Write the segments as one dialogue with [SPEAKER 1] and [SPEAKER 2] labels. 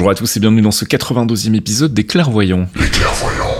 [SPEAKER 1] Bonjour à tous et bienvenue dans ce 92e épisode des Clairvoyants.
[SPEAKER 2] Les clairvoyants.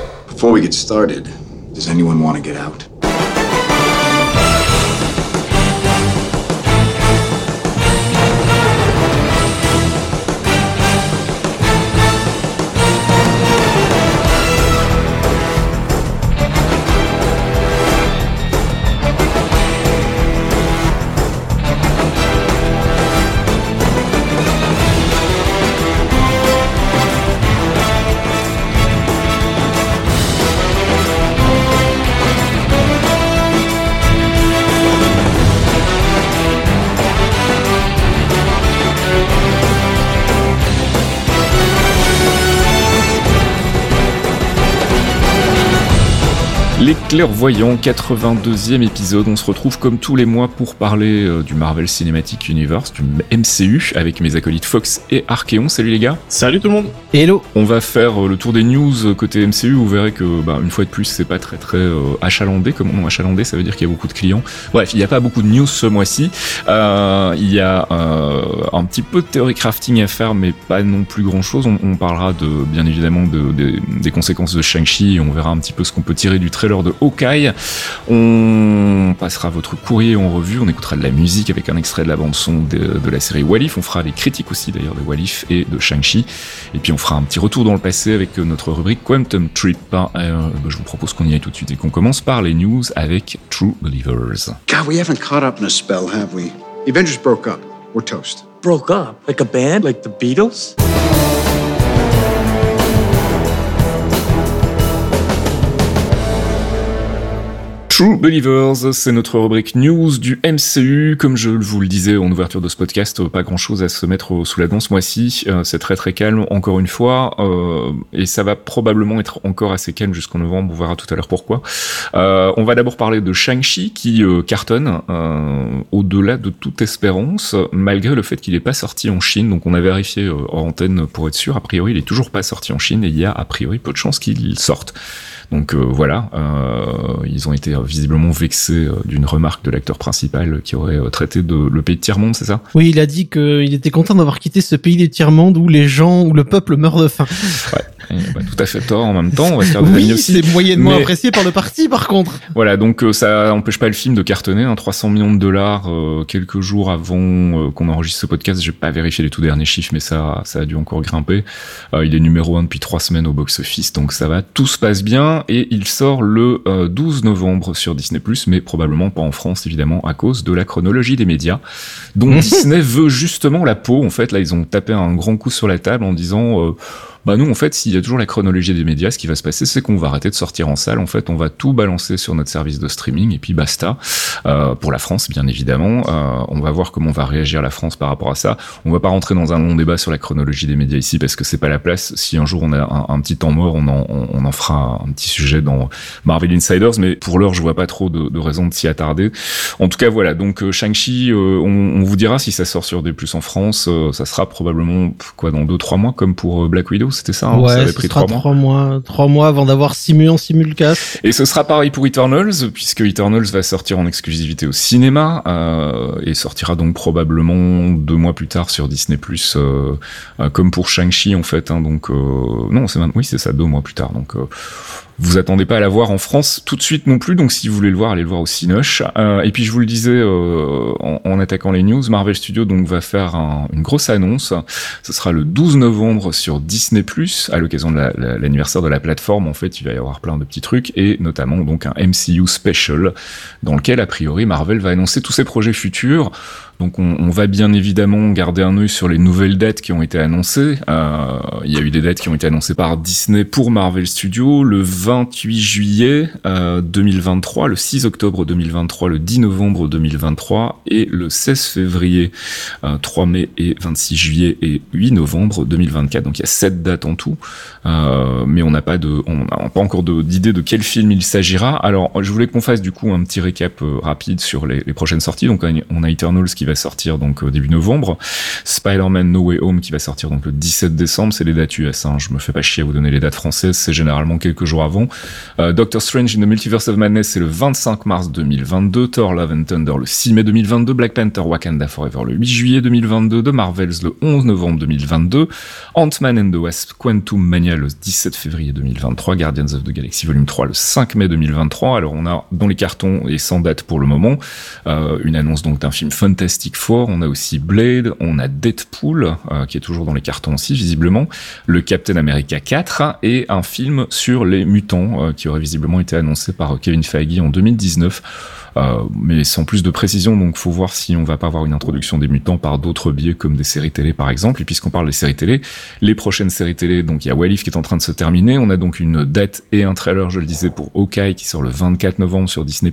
[SPEAKER 1] Les Clairvoyants, 82e épisode. On se retrouve comme tous les mois pour parler euh, du Marvel Cinematic Universe, du MCU, avec mes acolytes Fox et Archeon. Salut les gars.
[SPEAKER 3] Salut tout le monde
[SPEAKER 4] Hello
[SPEAKER 1] On va faire euh, le tour des news euh, côté MCU. Vous verrez que, bah, une fois de plus, c'est pas très très euh, achalandé. Comme on achalandé, ça veut dire qu'il y a beaucoup de clients. Bref, il n'y a pas beaucoup de news ce mois-ci. Euh, il y a euh, un petit peu de théorie crafting à faire, mais pas non plus grand-chose. On, on parlera de, bien évidemment de, de- des conséquences de Shang-Chi. et On verra un petit peu ce qu'on peut tirer du trailer de Hawkeye. On passera votre courrier en revue. On écoutera de la musique avec un extrait de la bande son de, de la série Walif. On fera les critiques aussi d'ailleurs de Walif et de Shang-Chi. Et puis on fera un petit retour dans le passé avec notre rubrique Quantum Trip. Euh, bah, je vous propose qu'on y aille tout de suite et qu'on commence par les news avec True Believers.
[SPEAKER 5] God, we haven't caught up in a spell, have we? The Avengers broke up. We're toast.
[SPEAKER 4] Broke up? Like a band? Like the Beatles?
[SPEAKER 1] True Believers, c'est notre rubrique news du MCU. Comme je vous le disais en ouverture de ce podcast, pas grand chose à se mettre sous la dent ce mois-ci. Euh, c'est très très calme, encore une fois, euh, et ça va probablement être encore assez calme jusqu'en novembre. On verra tout à l'heure pourquoi. Euh, on va d'abord parler de Shang-Chi qui euh, cartonne euh, au-delà de toute espérance, malgré le fait qu'il n'est pas sorti en Chine. Donc on a vérifié euh, hors antenne pour être sûr. A priori, il est toujours pas sorti en Chine et il y a a priori peu de chances qu'il sorte. Donc euh, voilà, euh, ils ont été visiblement vexés euh, d'une remarque de l'acteur principal qui aurait traité de le pays de tiers-monde, c'est ça?
[SPEAKER 4] Oui, il a dit qu'il était content d'avoir quitté ce pays des tiers-mondes où les gens, où le peuple meurt de faim.
[SPEAKER 1] Bah, Tout à fait tort en même temps, on va se faire des amis
[SPEAKER 4] Oui, c'est moyennement
[SPEAKER 1] Mais-
[SPEAKER 4] apprécié par le parti, par contre.
[SPEAKER 1] Voilà, donc euh, ça n'empêche pas le film de cartonner, hein, 300 millions de dollars euh, quelques jours avant euh, qu'on enregistre ce podcast. J'ai pas vérifié les tout derniers chiffres, mais ça, ça a dû encore grimper. Euh, il est numéro un depuis trois semaines au box-office, donc ça va, tout se passe bien et il sort le euh, 12 novembre sur Disney+, mais probablement pas en France évidemment à cause de la chronologie des médias, dont Disney veut justement la peau. En fait, là, ils ont tapé un grand coup sur la table en disant. euh, bah nous en fait s'il y a toujours la chronologie des médias ce qui va se passer c'est qu'on va arrêter de sortir en salle. En fait on va tout balancer sur notre service de streaming et puis basta. Euh, pour la France bien évidemment. Euh, on va voir comment va réagir la France par rapport à ça. On va pas rentrer dans un long débat sur la chronologie des médias ici parce que c'est pas la place. Si un jour on a un, petit temps mort on en, on, en fera un petit sujet dans Marvel Insiders. Mais pour l'heure je vois pas trop de, de raison de s'y attarder. En tout cas voilà. Donc euh, Shang-Chi euh, on, on vous dira si ça sort sur des plus en France. Euh, ça sera probablement quoi dans deux trois mois comme pour Black Widow c'était ça hein, ça avait pris trois mois
[SPEAKER 4] trois mois, trois mois avant d'avoir Simu en simulcast.
[SPEAKER 1] et ce sera pareil pour Eternals, puisque Eternals va sortir en exclusivité au cinéma euh, et sortira donc probablement deux mois plus tard sur Disney+, euh, euh, comme pour Shang-Chi en fait. Hein, donc euh, non, c'est maintenant- oui c'est ça, deux mois plus tard. Donc vous attendez pas à la voir en France tout de suite non plus. Donc si vous voulez le voir, allez le voir au Cinoche. Euh, et puis je vous le disais euh, en, attaquant les news, Marvel Studios donc va faire un- une grosse annonce. Ce sera le 12 novembre sur Disney+, à l'occasion de la- la- l'anniversaire de la plateforme. En fait, il va y avoir plein de petits trucs, et notamment donc un MCU Special, dans lequel, a priori, Marvel va annoncer tous ses projets futurs. Donc on, va bien évidemment garder un œil sur les nouvelles dates qui ont été annoncées. Euh, il y a eu des dates qui ont été annoncées par Disney pour Marvel Studios le 28 juillet euh, 2023, le 6 octobre 2023, le 10 novembre 2023 et le 16 février, 3 mai et 26 juillet et 8 novembre 2024. Donc il y a sept dates en tout, mais on n'a pas de, on n'a pas encore d'idée de, quel film il s'agira. Alors je voulais qu'on fasse du coup un petit récap rapide sur les, les prochaines sorties. Donc on a Eternals qui va sortir donc début novembre, Spider-Man No Way Home qui va sortir donc le 17 décembre, c'est les dates US. Hein. Je me fais pas chier à vous donner les dates françaises, c'est généralement quelques jours avant. Euh, Doctor Strange in the Multiverse of Madness c'est le 25 mars 2022, Thor Love and Thunder le 6 mai 2022, Black Panther Wakanda Forever le 8 juillet 2022, The Marvels le 11 novembre 2022, Ant-Man and the Wasp Quantum Mania le 17 février 2023, Guardians of the Galaxy Volume 3 le 5 mai 2023. Alors on a dans les cartons et sans date pour le moment euh, une annonce donc d'un film On a aussi Blade, on a Deadpool euh, qui est toujours dans les cartons aussi visiblement, le Captain America 4 et un film sur les mutants euh, qui aurait visiblement été annoncé par Kevin Feige en 2019. Euh, mais sans plus de précision, donc faut voir si on va pas avoir une introduction des mutants par d'autres biais comme des séries télé par exemple. Et puisqu'on parle des séries télé, les prochaines séries télé, donc il y a Walif qui est en train de se terminer. On a donc une date et un trailer, je le disais, pour Hawkeye qui sort le 24 novembre sur Disney+.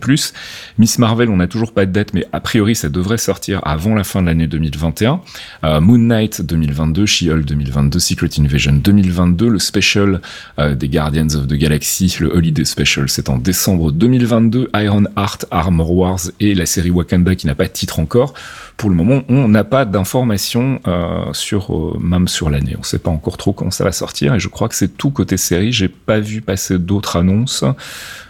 [SPEAKER 1] Miss Marvel, on n'a toujours pas de date, mais a priori ça devrait sortir avant la fin de l'année 2021. Euh, Moon Knight 2022, She-Hulk 2022, Secret Invasion 2022, le special euh, des Guardians of the Galaxy, le Holiday Special, c'est en décembre 2022. Iron Heart, Armor Wars et la série Wakanda qui n'a pas de titre encore. Pour le moment, on n'a pas d'informations euh, sur euh, même sur l'année. On ne sait pas encore trop quand ça va sortir et je crois que c'est tout côté série. J'ai pas vu passer d'autres annonces.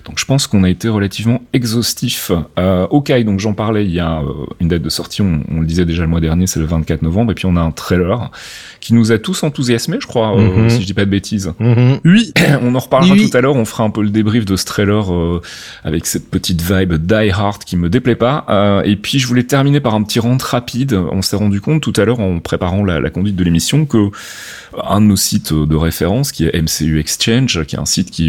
[SPEAKER 1] Donc je pense qu'on a été relativement exhaustif. Euh, ok, donc j'en parlais, il y a euh, une date de sortie, on, on, le disait déjà le mois dernier, c'est le 24 novembre, et puis on a un trailer qui nous a tous enthousiasmés, je crois, mm -hmm. euh, si je dis pas de bêtises.
[SPEAKER 4] Mm -hmm.
[SPEAKER 1] Oui, on en reparlera oui. tout à l'heure, on fera un peu le débrief de ce trailer euh, avec cette petite vibe Die Hard qui me déplaît pas. Et puis je voulais terminer par un petit rentre rapide. On s'est rendu compte tout à l'heure en préparant la, la conduite de l'émission que un de nos sites de référence qui est MCU Exchange, qui est un site qui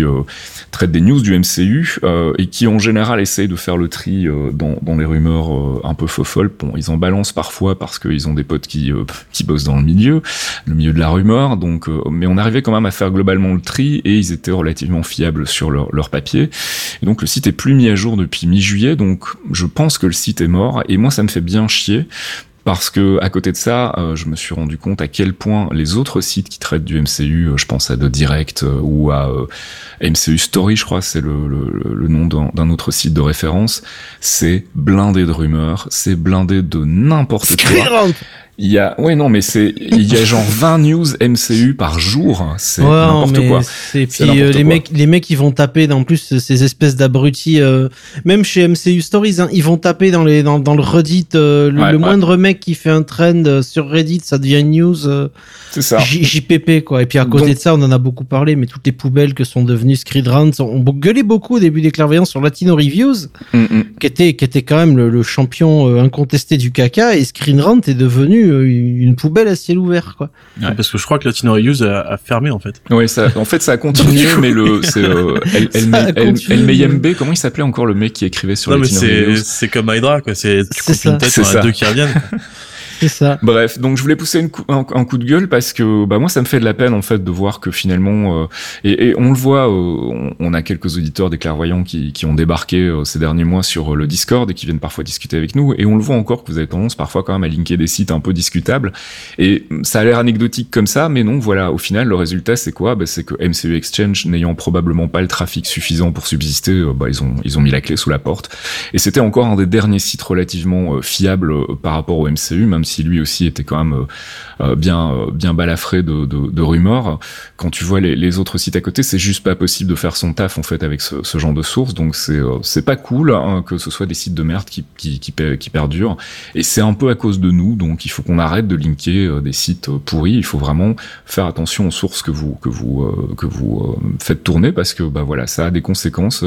[SPEAKER 1] traite des news du MCU euh, et qui en général essaye de faire le tri euh, dans, les rumeurs euh, un peu faux folles. Bon, ils en balancent parfois parce qu'ils ont des potes qui, qui bossent dans le milieu, le milieu de la rumeur. Donc, mais on arrivait quand même à faire globalement le tri et ils étaient relativement fiables sur leur, leur papier. Et donc le site est plus mis à jour depuis mi-juillet. Donc je pense que le site est mort et moi ça me fait bien chier parce que à côté de ça, euh, je me suis rendu compte à quel point les autres sites qui traitent du MCU, euh, je pense à The Direct euh, ou à MCU Story, je crois, c'est le, le, le, nom d'un autre site de référence, c'est blindé de rumeurs, c'est blindé de n'importe quoi. Il y a, ouais, non, mais c'est, il y a genre 20 news MCU par jour. C'est ouais, n'importe quoi.
[SPEAKER 4] Et puis, euh, les quoi. mecs, les mecs, ils vont taper, en plus, ces espèces d'abrutis, euh, même chez MCU Stories, hein, ils vont taper dans les, dans, dans le Reddit, euh, le, ouais, le ouais. moindre mec qui fait un trend sur Reddit, ça devient une news.
[SPEAKER 1] c'est ça.
[SPEAKER 4] JPP, quoi. Et puis, à côté Donc... de ça, on en a beaucoup parlé, mais toutes les poubelles que sont devenues Screedrants ont gueulé beaucoup au début des clairvoyants sur Latino Reviews, mm -hmm. qui était, qui était quand même le, le champion incontesté du caca, et Screenrant est devenu une poubelle à ciel ouvert quoi.
[SPEAKER 2] Ouais. Parce que je crois que Latino Reuse a, a, fermé en fait.
[SPEAKER 1] Oui, ça, en fait ça a continué, mais le c'est euh, El comment il s'appelait encore le mec qui écrivait sur non, Latino
[SPEAKER 2] Reuse? C'est comme Hydra quoi, c'est tu coupes une tête, on a deux qui reviennent.
[SPEAKER 4] C'est ça.
[SPEAKER 1] Bref, donc je voulais pousser une coup, un, coup de gueule parce que bah moi ça me fait de la peine en fait de voir que finalement euh, et, et, on le voit, euh, on, a quelques auditeurs des clairvoyants qui, qui ont débarqué euh, ces derniers mois sur le Discord et qui viennent parfois discuter avec nous. Et on le voit encore que vous avez tendance parfois quand même à linker des sites un peu discutables. Et ça a l'air anecdotique comme ça, mais non voilà. Au final le résultat c'est quoi? Bah, C'est que MCU Exchange n'ayant probablement pas le trafic suffisant pour subsister, bah, ils ont ils ont mis la clé sous la porte. Et c'était encore un des derniers sites relativement fiables par rapport au MCU même si lui aussi était quand même euh, bien euh, bien balafré de, rumeurs. Quand tu vois les, autres sites à côté, c'est juste pas possible de faire son taf en fait avec ce, genre de sources. Donc c'est euh, c'est pas cool hein, que ce soit des sites de merde qui qui, qui, perdurent. Et c'est un peu à cause de nous. Donc il faut qu'on arrête de linker des sites pourris. Il faut vraiment faire attention aux sources que vous que vous que vous faites tourner parce que bah voilà ça a des conséquences.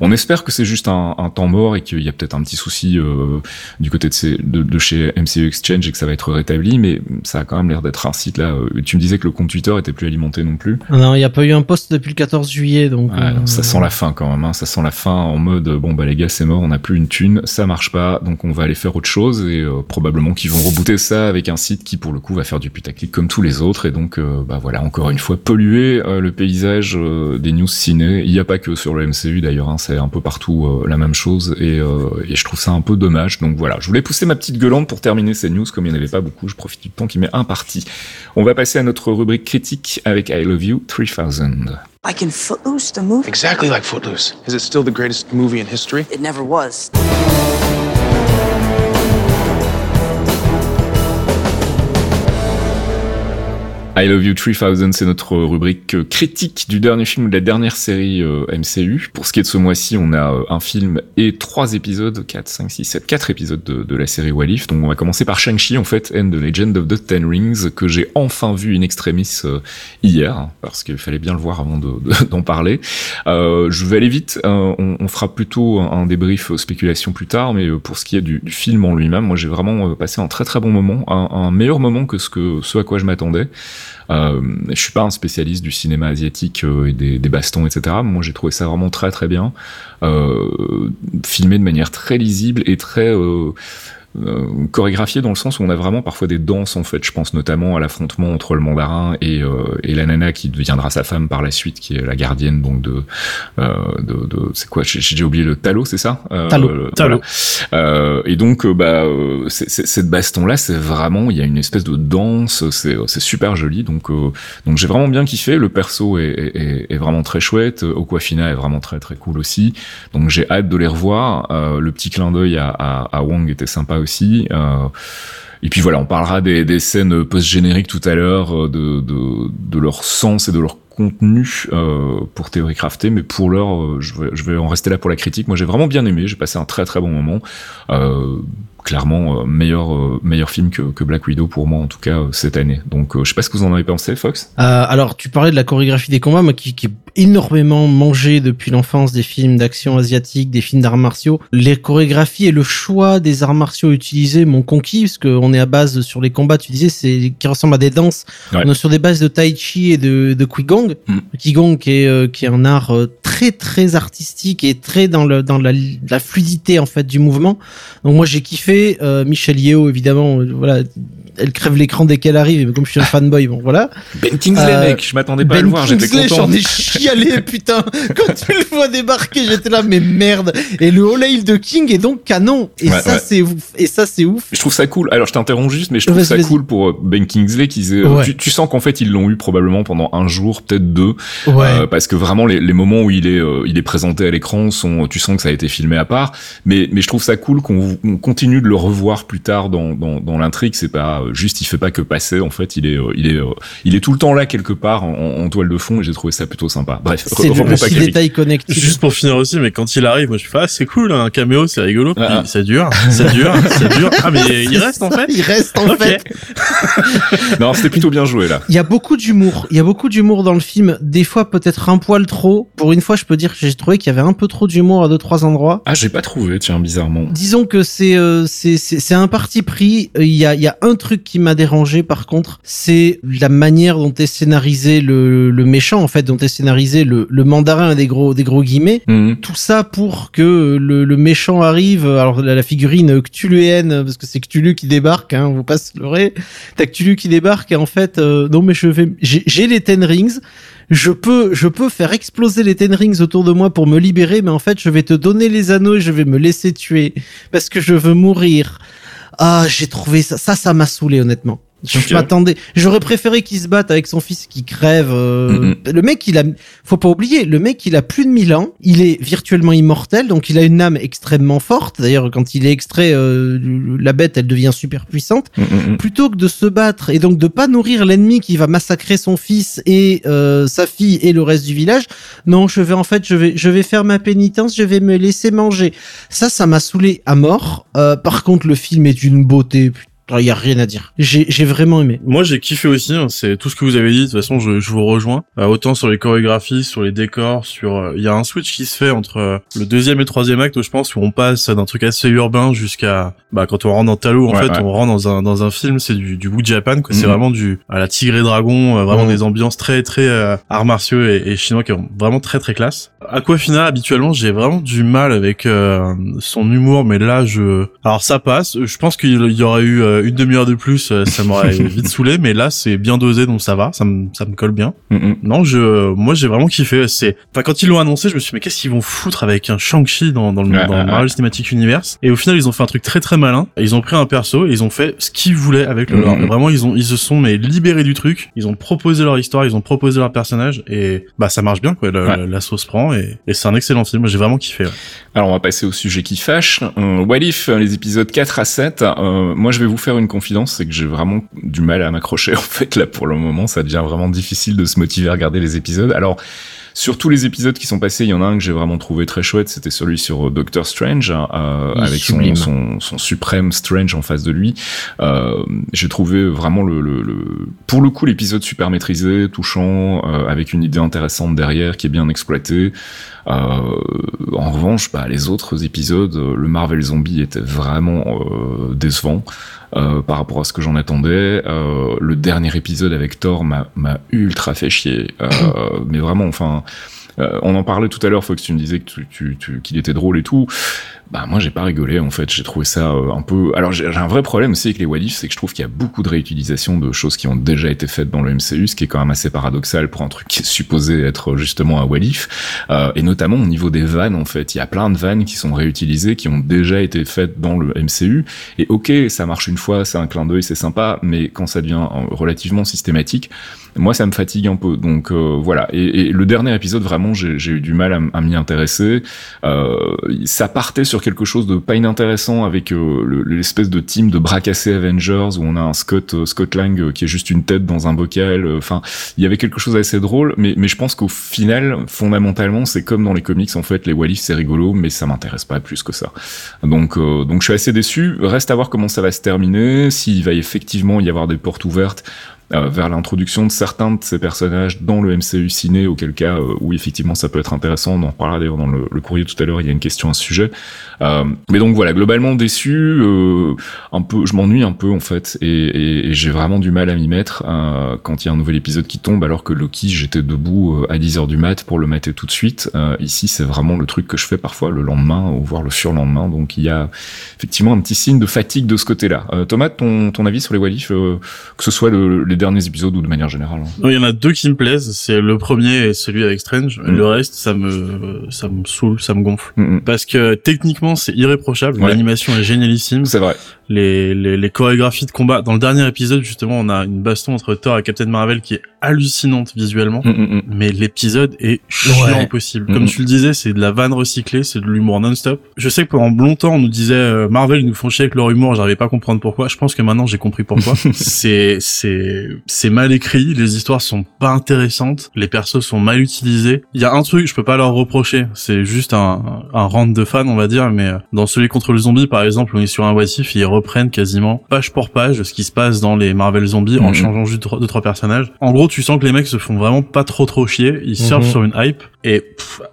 [SPEAKER 1] on espère que c'est juste un, temps mort et qu'il y a peut-être un petit souci du côté de, de, de chez MCU Exchange et que ça va être rétabli, mais ça a quand même l'air d'être un site là. tu me disais que le compte Twitter était plus alimenté non plus.
[SPEAKER 4] Non, il n'y a pas eu un post depuis le 14 juillet, donc.
[SPEAKER 1] ça sent la fin quand même. Hein. Ça sent la fin en mode bon bah les gars c'est mort, on n'a plus une thune, ça marche pas, donc on va aller faire autre chose et probablement qu'ils vont rebooter ça avec un site qui pour le coup va faire du putaclic comme tous les autres et donc bah voilà encore une fois polluer le paysage des news ciné. Il n'y a pas que sur le MCU d'ailleurs, hein, c'est un peu partout la même chose et, et je trouve ça un peu dommage. Donc voilà, je voulais pousser ma petite gueulante pour terminer ces news, comme il n'y en avait pas beaucoup, je profite du temps qui m'est imparti. On va passer à notre rubrique critique avec I Love You 3000. Like in Footloose, the movie? Exactly like Footloose. Is it still the greatest movie in history? It never was. I Love You 3000, c'est notre rubrique critique du dernier film ou de la dernière série euh, MCU. Pour ce qui est de ce mois-ci, on a euh, un film et trois épisodes, 4, 5, 6, 7, 4 épisodes de, la série Walif. Donc on va commencer par Shang-Chi, en fait, and the Legend of the Ten Rings, que j'ai enfin vu in extremis euh, hier, parce qu'il fallait bien le voir avant d'en de, parler. je vais aller vite, on, fera plutôt un débrief spéculation plus tard, mais pour ce qui est du, film en lui-même, moi j'ai vraiment passé un très très bon moment, un, meilleur moment que, ce à quoi je m'attendais. Euh, je suis pas un spécialiste du cinéma asiatique euh, et des, bastons, etc. Moi, j'ai trouvé ça vraiment très très bien, euh, filmé de manière très lisible et très euh, chorégraphié dans le sens où on a vraiment parfois des danses en fait. Je pense notamment à l'affrontement entre le mandarin et, euh, et la nana qui deviendra sa femme par la suite, qui est la gardienne donc de euh, de, de c'est quoi? J'ai oublié le talot, c'est ça?
[SPEAKER 4] Euh, Talot.
[SPEAKER 1] Talot. Euh, et donc bah cette baston là, c'est vraiment il y a une espèce de danse, c'est c'est super joli. Donc donc j'ai vraiment bien kiffé. Le perso est, est, est vraiment très chouette. Aquafina est vraiment très très cool aussi. Donc j'ai hâte de les revoir. le petit clin d'œil à, à, à Wang était sympa Euh, et puis voilà, on parlera des, scènes post-génériques tout à l'heure, euh, de, leur sens et de leur contenu euh, pour Théorie Crafté, mais pour l'heure, je, vais, en rester là pour la critique. Moi, j'ai vraiment bien aimé, j'ai passé un très très bon moment. Clairement euh, meilleur euh, meilleur film que, que, Black Widow pour moi en tout cas euh, cette année. Donc je sais pas ce que vous en avez pensé, Fox.
[SPEAKER 4] alors tu parlais de la chorégraphie des combats, moi qui, qui est énormément mangé depuis l'enfance des films d'action asiatiques, des films d'arts martiaux. Les chorégraphies et le choix des arts martiaux utilisés m'ont conquis parce qu'on est à base sur les combats. Tu disais c'est qui ressemble à des danses. On est sur des bases de tai chi et de, de qigong. Mm. Qigong qui est qui est un art très très artistique et très dans le dans la, fluidité en fait du mouvement. Donc moi j'ai kiffé euh, Michel Yeo, évidemment, euh, voilà, elle crève l'écran dès qu'elle arrive, mais comme je suis un fanboy, bon voilà.
[SPEAKER 1] Ben Kingsley, euh, mec, je m'attendais pas à le voir, j'étais content.
[SPEAKER 4] J'en ai chialé, putain. Quand tu le vois débarquer, j'étais là, mais merde. Et le All de King est donc canon. Et ça, c'est ouf. Et ça, c'est ouf.
[SPEAKER 1] Je trouve ça cool. Alors, je t'interromps juste, mais je trouve ça cool pour euh, Ben Kingsley qu'ils tu, tu, sens qu'en fait, ils l'ont eu probablement pendant un jour, peut-être deux. Euh, parce que vraiment, les, les, moments où il est, euh, il est présenté à l'écran sont, tu sens que ça a été filmé à part. Mais, mais je trouve ça cool qu'on continue de le revoir plus tard dans, dans, dans l'intrigue. C'est pas juste, il fait pas que passer. En fait, il est, il est, il est tout le temps là quelque part en, en toile de fond et j'ai trouvé ça plutôt sympa. Bref,
[SPEAKER 4] c'est le détail connecté.
[SPEAKER 2] Juste pour finir aussi, mais quand il arrive, moi je fais ah c'est cool, un caméo, c'est rigolo. Ah. ça dure, ça dure, ça dure. Ah mais il reste en fait.
[SPEAKER 4] Il reste en fait.
[SPEAKER 1] non, c'était plutôt bien joué là.
[SPEAKER 4] Il y a beaucoup d'humour. Il y a beaucoup d'humour dans le film. Des fois peut-être un poil trop. Pour une fois, je peux dire que j'ai trouvé qu'il y avait un peu trop d'humour à deux trois endroits.
[SPEAKER 1] Ah j'ai pas trouvé, tiens bizarrement.
[SPEAKER 4] Disons que c'est euh, c'est c'est un parti pris. Il y a il y a un truc qui m'a dérangé par contre, c'est la manière dont est scénarisé le, le méchant en fait, dont est scénarisé le, le mandarin des gros des gros guillemets. Mhm. Tout ça pour que le, le méchant arrive. Alors la, la figurine Cthulhuenne, parce que c'est Cthulhu qui débarque, hein, on vous pas se leurrer. T'as Cthulhu qui débarque et en fait, euh, non mais je vais, j'ai les Ten Rings. Je peux, je peux faire exploser les Ten Rings autour de moi pour me libérer, mais en fait, je vais te donner les anneaux et je vais me laisser tuer parce que je veux mourir. Ah, j'ai trouvé ça, ça, ça m'a saoulé honnêtement. Je m'attendais. J'aurais préféré qu'il se batte avec son fils qui crève. Euh, le mec, il a, faut pas oublier, le mec, il a plus de 1000 ans. Il est virtuellement immortel, donc il a une âme extrêmement forte. D'ailleurs, quand il est extrait, euh, la bête, elle devient super puissante. Plutôt que de se battre et donc de pas nourrir l'ennemi qui va massacrer son fils et euh, sa fille et le reste du village. Non, je vais en fait, je vais, je vais faire ma pénitence. Je vais me laisser manger. Ça, ça m'a saoulé à mort. par contre, le film est d'une beauté il y a rien à dire. J'ai vraiment aimé.
[SPEAKER 2] Moi, j'ai kiffé aussi. Hein, c'est tout ce que vous avez dit. De toute façon, je, je vous rejoins. Euh, autant sur les chorégraphies, sur les décors, sur. Euh, il y a un switch qui se fait entre euh, le deuxième et le troisième acte, je pense, où on passe d'un truc assez urbain jusqu'à. Bah, quand on rentre dans Talo, en fait, on rentre dans un dans un film. C'est du du Wu Japan. C'est mhm. vraiment du à la Tigre et Dragon. vraiment mhm. des ambiances très très arts martiaux et, et, chinois qui sont vraiment très très classe. Aquafina, habituellement, j'ai vraiment du mal avec son humour, mais là, je. Alors ça passe. Je pense qu'il y aurait eu une demi-heure de plus, euh, ça m'aurait vite saoulé, mais là c'est bien dosé donc ça va, ça me ça me colle bien. Non, je moi j'ai vraiment kiffé. C'est enfin quand ils l'ont annoncé, je me suis dit mais qu'est-ce qu'ils vont foutre avec un Shang-Chi dans dans le, Marvel Cinematic Universe? Et au final ils ont fait un truc très très malin. Ils ont pris un perso, et ils ont fait ce qu'ils voulaient avec le Vraiment ils ont ils se sont mais libérés du truc. Ils ont proposé leur histoire, ils ont proposé leur personnage et bah ça marche bien quoi. La, sauce prend et, et c'est un excellent film. J'ai vraiment kiffé.
[SPEAKER 1] Alors on va passer au sujet qui fâche. Euh, What If, les épisodes 4 à 7. Euh, moi je vais vous faire une confidence, c'est que j'ai vraiment du mal à m'accrocher en fait là pour le moment. Ça devient vraiment difficile de se motiver à regarder les épisodes. Alors sur tous les épisodes qui sont passés, il y en a un que j'ai vraiment trouvé très chouette, c'était celui sur euh, Doctor Strange, hein, euh, avec son, son, son, suprême Strange en face de lui. Euh, j'ai trouvé vraiment le, le, le, pour le coup l'épisode super maîtrisé, touchant, euh, avec une idée intéressante derrière qui est bien exploitée. Euh, en revanche, bah, les autres épisodes, le Marvel Zombie était vraiment décevant. Euh, par rapport à ce que j'en attendais. Euh, le dernier épisode avec Thor m'a ultra fait chier, euh, mais vraiment, enfin. on en parlait tout à l'heure, Fox, tu me disais que tu, tu, qu'il était drôle et tout bah moi j'ai pas rigolé en fait. J'ai trouvé ça euh, un peu alors j'ai un vrai problème aussi avec les Wadif c'est que je trouve qu'il y a beaucoup de réutilisation de choses qui ont déjà été faites dans le MCU ce qui est quand même assez paradoxal pour un truc qui est supposé être justement un Wadif euh, et notamment au niveau des vannes en fait. Il y a plein de vannes qui sont réutilisées qui ont déjà été faites dans le MCU et ok ça marche une fois c'est un clin d'œil c'est sympa mais quand ça devient euh, relativement systématique moi ça me fatigue un peu donc euh, voilà et, et, le dernier épisode vraiment j'ai eu du mal à, à m'y intéresser euh, ça partait sur quelque chose de pas inintéressant avec euh, l'espèce de team de bras cassés Avengers où on a un Scott euh, Scott Lang euh, qui est juste une tête dans un bocal. Enfin, il y avait quelque chose d'assez drôle, mais mais je pense qu'au final, fondamentalement, c'est comme dans les comics en fait, les Wallis c'est rigolo, mais ça m'intéresse pas plus que ça. Donc donc je suis assez déçu. Reste à voir comment ça va se terminer, s'il va effectivement y avoir des portes ouvertes euh, vers l'introduction de certains de ces personnages dans le MCU ciné, auquel cas euh, où effectivement ça peut être intéressant. On en reparlera d'ailleurs dans le, courrier tout à l'heure. Il y a une question à ce sujet. Euh, mais donc voilà, globalement déçu, un peu, je m'ennuie un peu en fait, et, j'ai vraiment du mal à m'y mettre quand il y a un nouvel épisode qui tombe, alors que Loki, j'étais debout à 10h du mat pour le mater tout de suite. ici, c'est vraiment le truc que je fais parfois le lendemain ou voire le surlendemain. Donc il y a effectivement un petit signe de fatigue de ce côté-là. Thomas, ton, ton avis sur les Wallis, que ce soit le, les derniers épisodes ou de manière générale
[SPEAKER 2] Il y en a deux qui me plaisent, c'est le premier et celui avec Strange. Mm. Le reste, ça me ça me saoule, ça me gonfle. Mm, mm. Parce que techniquement, c'est irréprochable. L'animation est génialissime.
[SPEAKER 1] C'est vrai.
[SPEAKER 2] Les, les, les chorégraphies de combat. Dans le dernier épisode, justement, on a une baston entre Thor et Captain Marvel qui est hallucinante visuellement. Mais l'épisode est chiant possible. Comme tu le disais, c'est de la vanne recyclée, c'est de l'humour non-stop. Je sais que pendant longtemps, on nous disait euh, Marvel ils nous font chier avec leur humour. J'arrivais pas à comprendre pourquoi. Je pense que maintenant, j'ai compris pourquoi. c'est c'est c'est mal écrit, les histoires sont pas intéressantes, les persos sont mal utilisés. Il y a un truc, je peux pas leur reprocher, c'est juste un, un rant de fans, on va dire, mais euh, dans celui contre le zombie, par exemple, on est sur un watif, ils reprennent quasiment page pour page ce qui se passe dans les Marvel Zombies en changeant juste deux, trois personnages. En gros, tu sens que les mecs se font vraiment pas trop trop chier, ils surfent mhm. sur une hype, et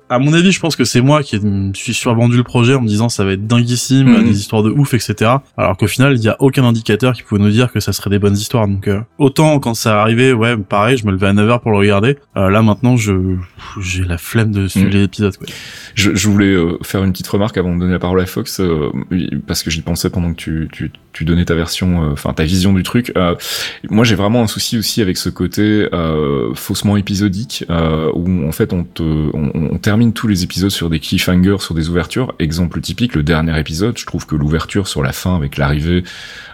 [SPEAKER 2] à mon avis, je pense que c'est moi qui me suis survendu le projet en me disant ça va être dinguissime, mhm. des histoires de ouf, etc. Alors qu'au final, il y a aucun indicateur qui pouvait nous dire que ça serait des bonnes histoires. Donc euh, autant quand ça arrivait, ouais, pareil, je me levais à 9h pour le regarder. Euh, là maintenant, je j'ai la flemme de suivre mhm. les épisodes. Quoi.
[SPEAKER 1] Je, je voulais euh, faire une petite remarque avant de donner la parole à Fox parce que j'y pensais pendant que tu, tu, tu donnais ta version, enfin ta vision du truc. moi, j'ai vraiment un souci aussi avec ce côté faussement épisodique où en fait on te on, termine tous les épisodes sur des cliffhangers, sur des ouvertures. Exemple typique, le dernier épisode, je trouve que l'ouverture sur la fin avec l'arrivée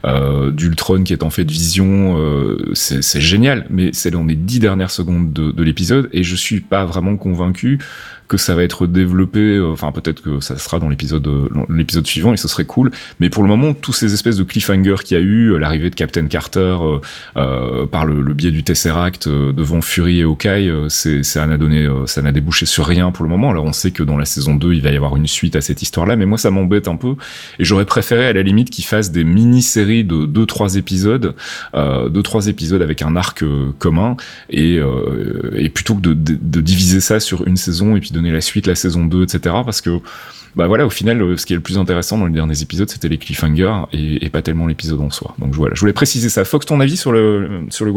[SPEAKER 1] euh, d'Ultron qui est en fait vision, euh, c'est génial, mais c'est dans les dix dernières secondes de, de l'épisode et je suis pas vraiment convaincu que ça va être développé. Enfin, peut-être que ça sera dans l'épisode l'épisode suivant et ce serait cool. Mais pour le moment, tous ces espèces de cliffhanger qu'il y a eu, l'arrivée de Captain Carter par le, biais du Tesseract devant Fury et Hawkeye, c'est ça n'a donné, ça n'a débouché sur rien pour le moment. Alors on sait que dans la saison 2, il va y avoir une suite à cette histoire-là, mais moi ça m'embête un peu et j'aurais préféré à la limite qu'ils fassent des mini-séries de 2-3 épisodes, euh, 2-3 épisodes avec un arc euh, commun et, euh, et plutôt que de, de, de, diviser ça sur une saison et puis donner la suite la saison 2, etc. Parce que bah voilà, au final, euh, ce qui est le plus intéressant dans les derniers épisodes, c'était les cliffhangers et, pas tellement l'épisode en soi. Donc voilà, je voulais préciser ça. Fox, ton avis sur le sur le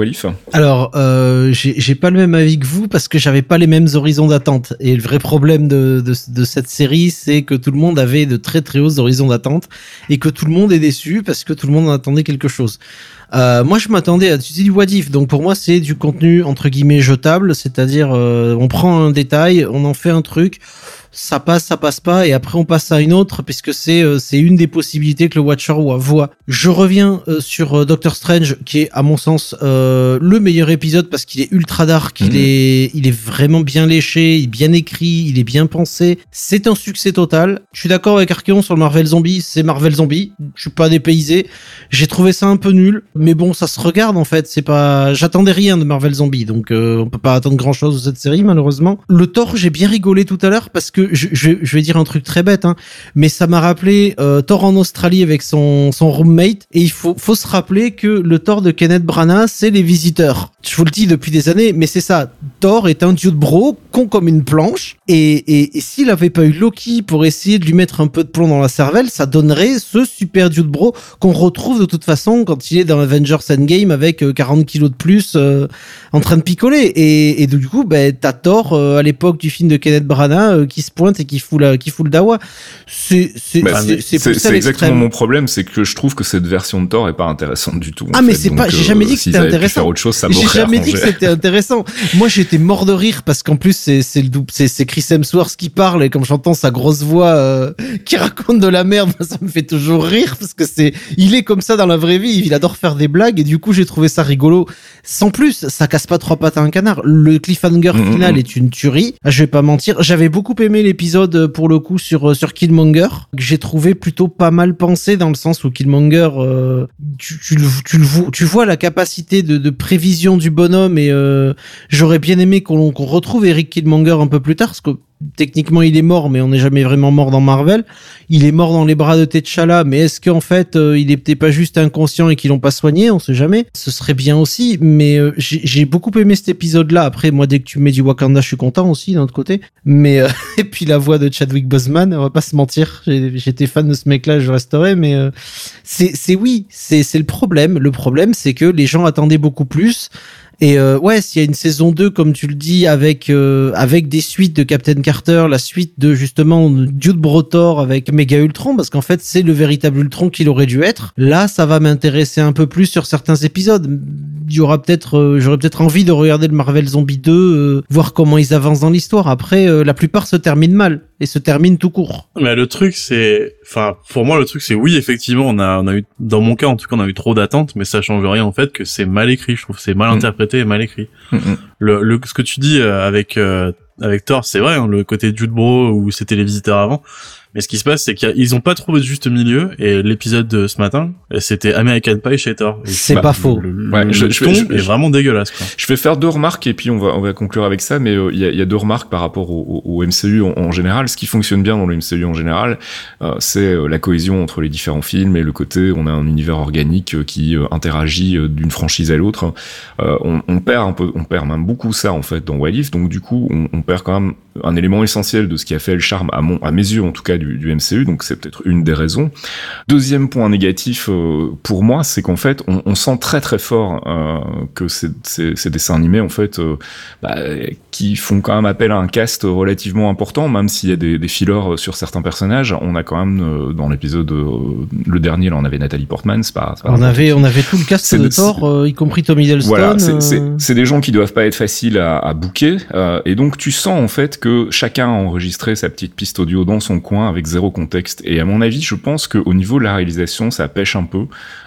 [SPEAKER 4] Alors, euh, j'ai pas le même avis que vous parce que j'avais pas les mêmes horizons d'attente. Et le vrai problème de, de, cette série, c'est que tout le monde avait de très très hauts horizons d'attente et que tout le monde est déçu parce que tout le monde en attendait quelque chose. Euh, moi, je m'attendais à du Wadif, donc pour moi, c'est du contenu entre guillemets jetable, c'est-à-dire on prend un détail, on en fait un truc ça passe, ça passe pas, et après on passe à une autre, puisque c'est euh, c'est une des possibilités que le Watcher voit. Je reviens euh, sur euh, Doctor Strange, qui est à mon sens le meilleur épisode parce qu'il est ultra dark, il mhm. est il est vraiment bien léché, il est bien écrit, il est bien pensé. C'est un succès total. Je suis d'accord avec Archeon sur le Marvel Zombie, c'est Marvel Zombie. Je suis pas dépaysé. J'ai trouvé ça un peu nul, mais bon, ça se regarde en fait. C'est pas, j'attendais rien de Marvel Zombie, donc on peut pas attendre grand chose de cette série malheureusement. Le Thor, j'ai bien rigolé tout à l'heure parce que je, vais dire un truc très bête, hein, mais ça m'a rappelé euh, Thor en Australie avec son, son roommate. Et il faut, faut se rappeler que le Thor de Kenneth Branagh, c'est les visiteurs. Je vous le dis depuis des années, mais c'est ça. Thor est un dieu de bro, con comme une planche. Et, et, s'il avait pas eu Loki pour essayer de lui mettre un peu de plomb dans la cervelle, ça donnerait ce super dieu de bro qu'on retrouve de toute façon quand il est dans Avengers Endgame avec 40 euh, kilos de plus euh, en train de picoler. Et, et du coup, ben, t'as Thor à l'époque du film de Kenneth Branagh qui se pointe et qui fout la, qui fout le dawa. C'est
[SPEAKER 1] bah, exactement mon problème, c'est que je trouve que cette version de Thor est pas intéressante du tout.
[SPEAKER 4] Ah mais c'est pas, j'ai jamais dit que c'était intéressant. autre chose, ça J'ai jamais dit que c'était intéressant. Moi j'étais mort de rire parce qu'en plus c'est le c'est Chris Hemsworth qui parle et comme j'entends sa grosse voix euh, qui raconte de la merde, ça me fait toujours rire parce que c'est il est comme ça dans la vraie vie, il adore faire des blagues et du coup j'ai trouvé ça rigolo. Sans plus, ça casse pas trois pattes à un canard. Le cliffhanger mm, mm, final mm. est une tuerie. Je vais pas mentir, j'avais beaucoup aimé l'épisode euh, pour le coup sur euh, sur Killmonger que j'ai trouvé plutôt pas mal pensé dans le sens où Killmonger euh, tu, tu, vois la capacité de, de prévision du bonhomme et j'aurais bien aimé qu'on retrouve Eric Killmonger un peu plus tard parce que techniquement il est mort, mais on n'est jamais vraiment mort dans Marvel. Il est mort dans les bras de T'Challa, mais est-ce qu'en fait euh, il était pas juste inconscient et qu'ils l'ont pas soigné? On sait jamais. Ce serait bien aussi, mais euh, j'ai beaucoup aimé cet épisode-là. Après, moi dès que tu mets du Wakanda, je suis content aussi d'un autre côté. Mais euh, et puis la voix de Chadwick Boseman, on va pas se mentir. J'étais fan de ce mec-là, je resterai, mais c'est c'est oui, c'est le problème. Le problème, c'est que les gens attendaient beaucoup plus. Et euh, ouais, s'il y a une saison 2, comme tu le dis, avec euh, avec des suites de Captain Carter, la suite de justement Dude Brotor avec Mega Ultron, parce qu'en fait c'est le véritable Ultron qu'il aurait dû être. Là, ça va m'intéresser un peu plus sur certains épisodes. Il y aura peut-être, euh, j'aurais peut-être envie de regarder le Marvel Zombie 2, voir comment ils avancent dans l'histoire. Après, la plupart se terminent mal et se terminent tout court.
[SPEAKER 2] Mais le truc, c'est, enfin, pour moi, le truc, c'est oui, effectivement, on a, on a eu, dans mon cas, en tout cas, on a eu trop d'attentes, mais ça change rien en fait que c'est mal écrit. Je trouve c'est mal mm. Et mal écrit. Mm. Le, le, ce que tu dis euh, avec euh, avec Thor, c'est vrai, hein, le côté Jude Bro où c'était les visiteurs avant. Mais ce qui se passe, c'est qu'ils ont pas trouvé de juste milieu. Et l'épisode de ce matin, c'était American Pie chez Thor.
[SPEAKER 4] C'est pas faux.
[SPEAKER 2] Le, ouais, je, je, est vraiment dégueulasse. Quoi.
[SPEAKER 1] Je vais faire deux remarques et puis on va on va conclure avec ça. Mais euh, il y, a, y, a, deux remarques par rapport au, au, MCU en, général. Ce qui fonctionne bien dans le MCU en général, euh, c'est euh, la cohésion entre les différents films et le côté on a un univers organique qui interagit d'une franchise à l'autre. On, on, perd un peu, on perd même beaucoup ça en fait dans What If. Donc du coup, on, on perd quand même un élément essentiel de ce qui a fait le charme à mon à mes yeux en tout cas du, du MCU, donc c'est peut-être une des raisons. Deuxième point négatif euh, pour moi, c'est qu'en fait, on, on, sent très très fort euh, que ces, ces, ces, dessins animés, en fait, euh, bah, qui font quand même appel à un cast relativement important, même s'il y a des, des fillers sur certains personnages. On a quand même dans l'épisode le dernier, là, on avait Nathalie Portman, c'est pas,
[SPEAKER 4] pas, On avait on avait tout le cast de Thor, y compris Tom Hiddleston. Voilà,
[SPEAKER 1] c'est des gens qui doivent pas être faciles à, à booker, et donc tu sens en fait que chacun a enregistré sa petite piste audio dans son coin avec zéro contexte. Et à mon avis, je pense qu'au niveau de la réalisation, ça pêche un peu.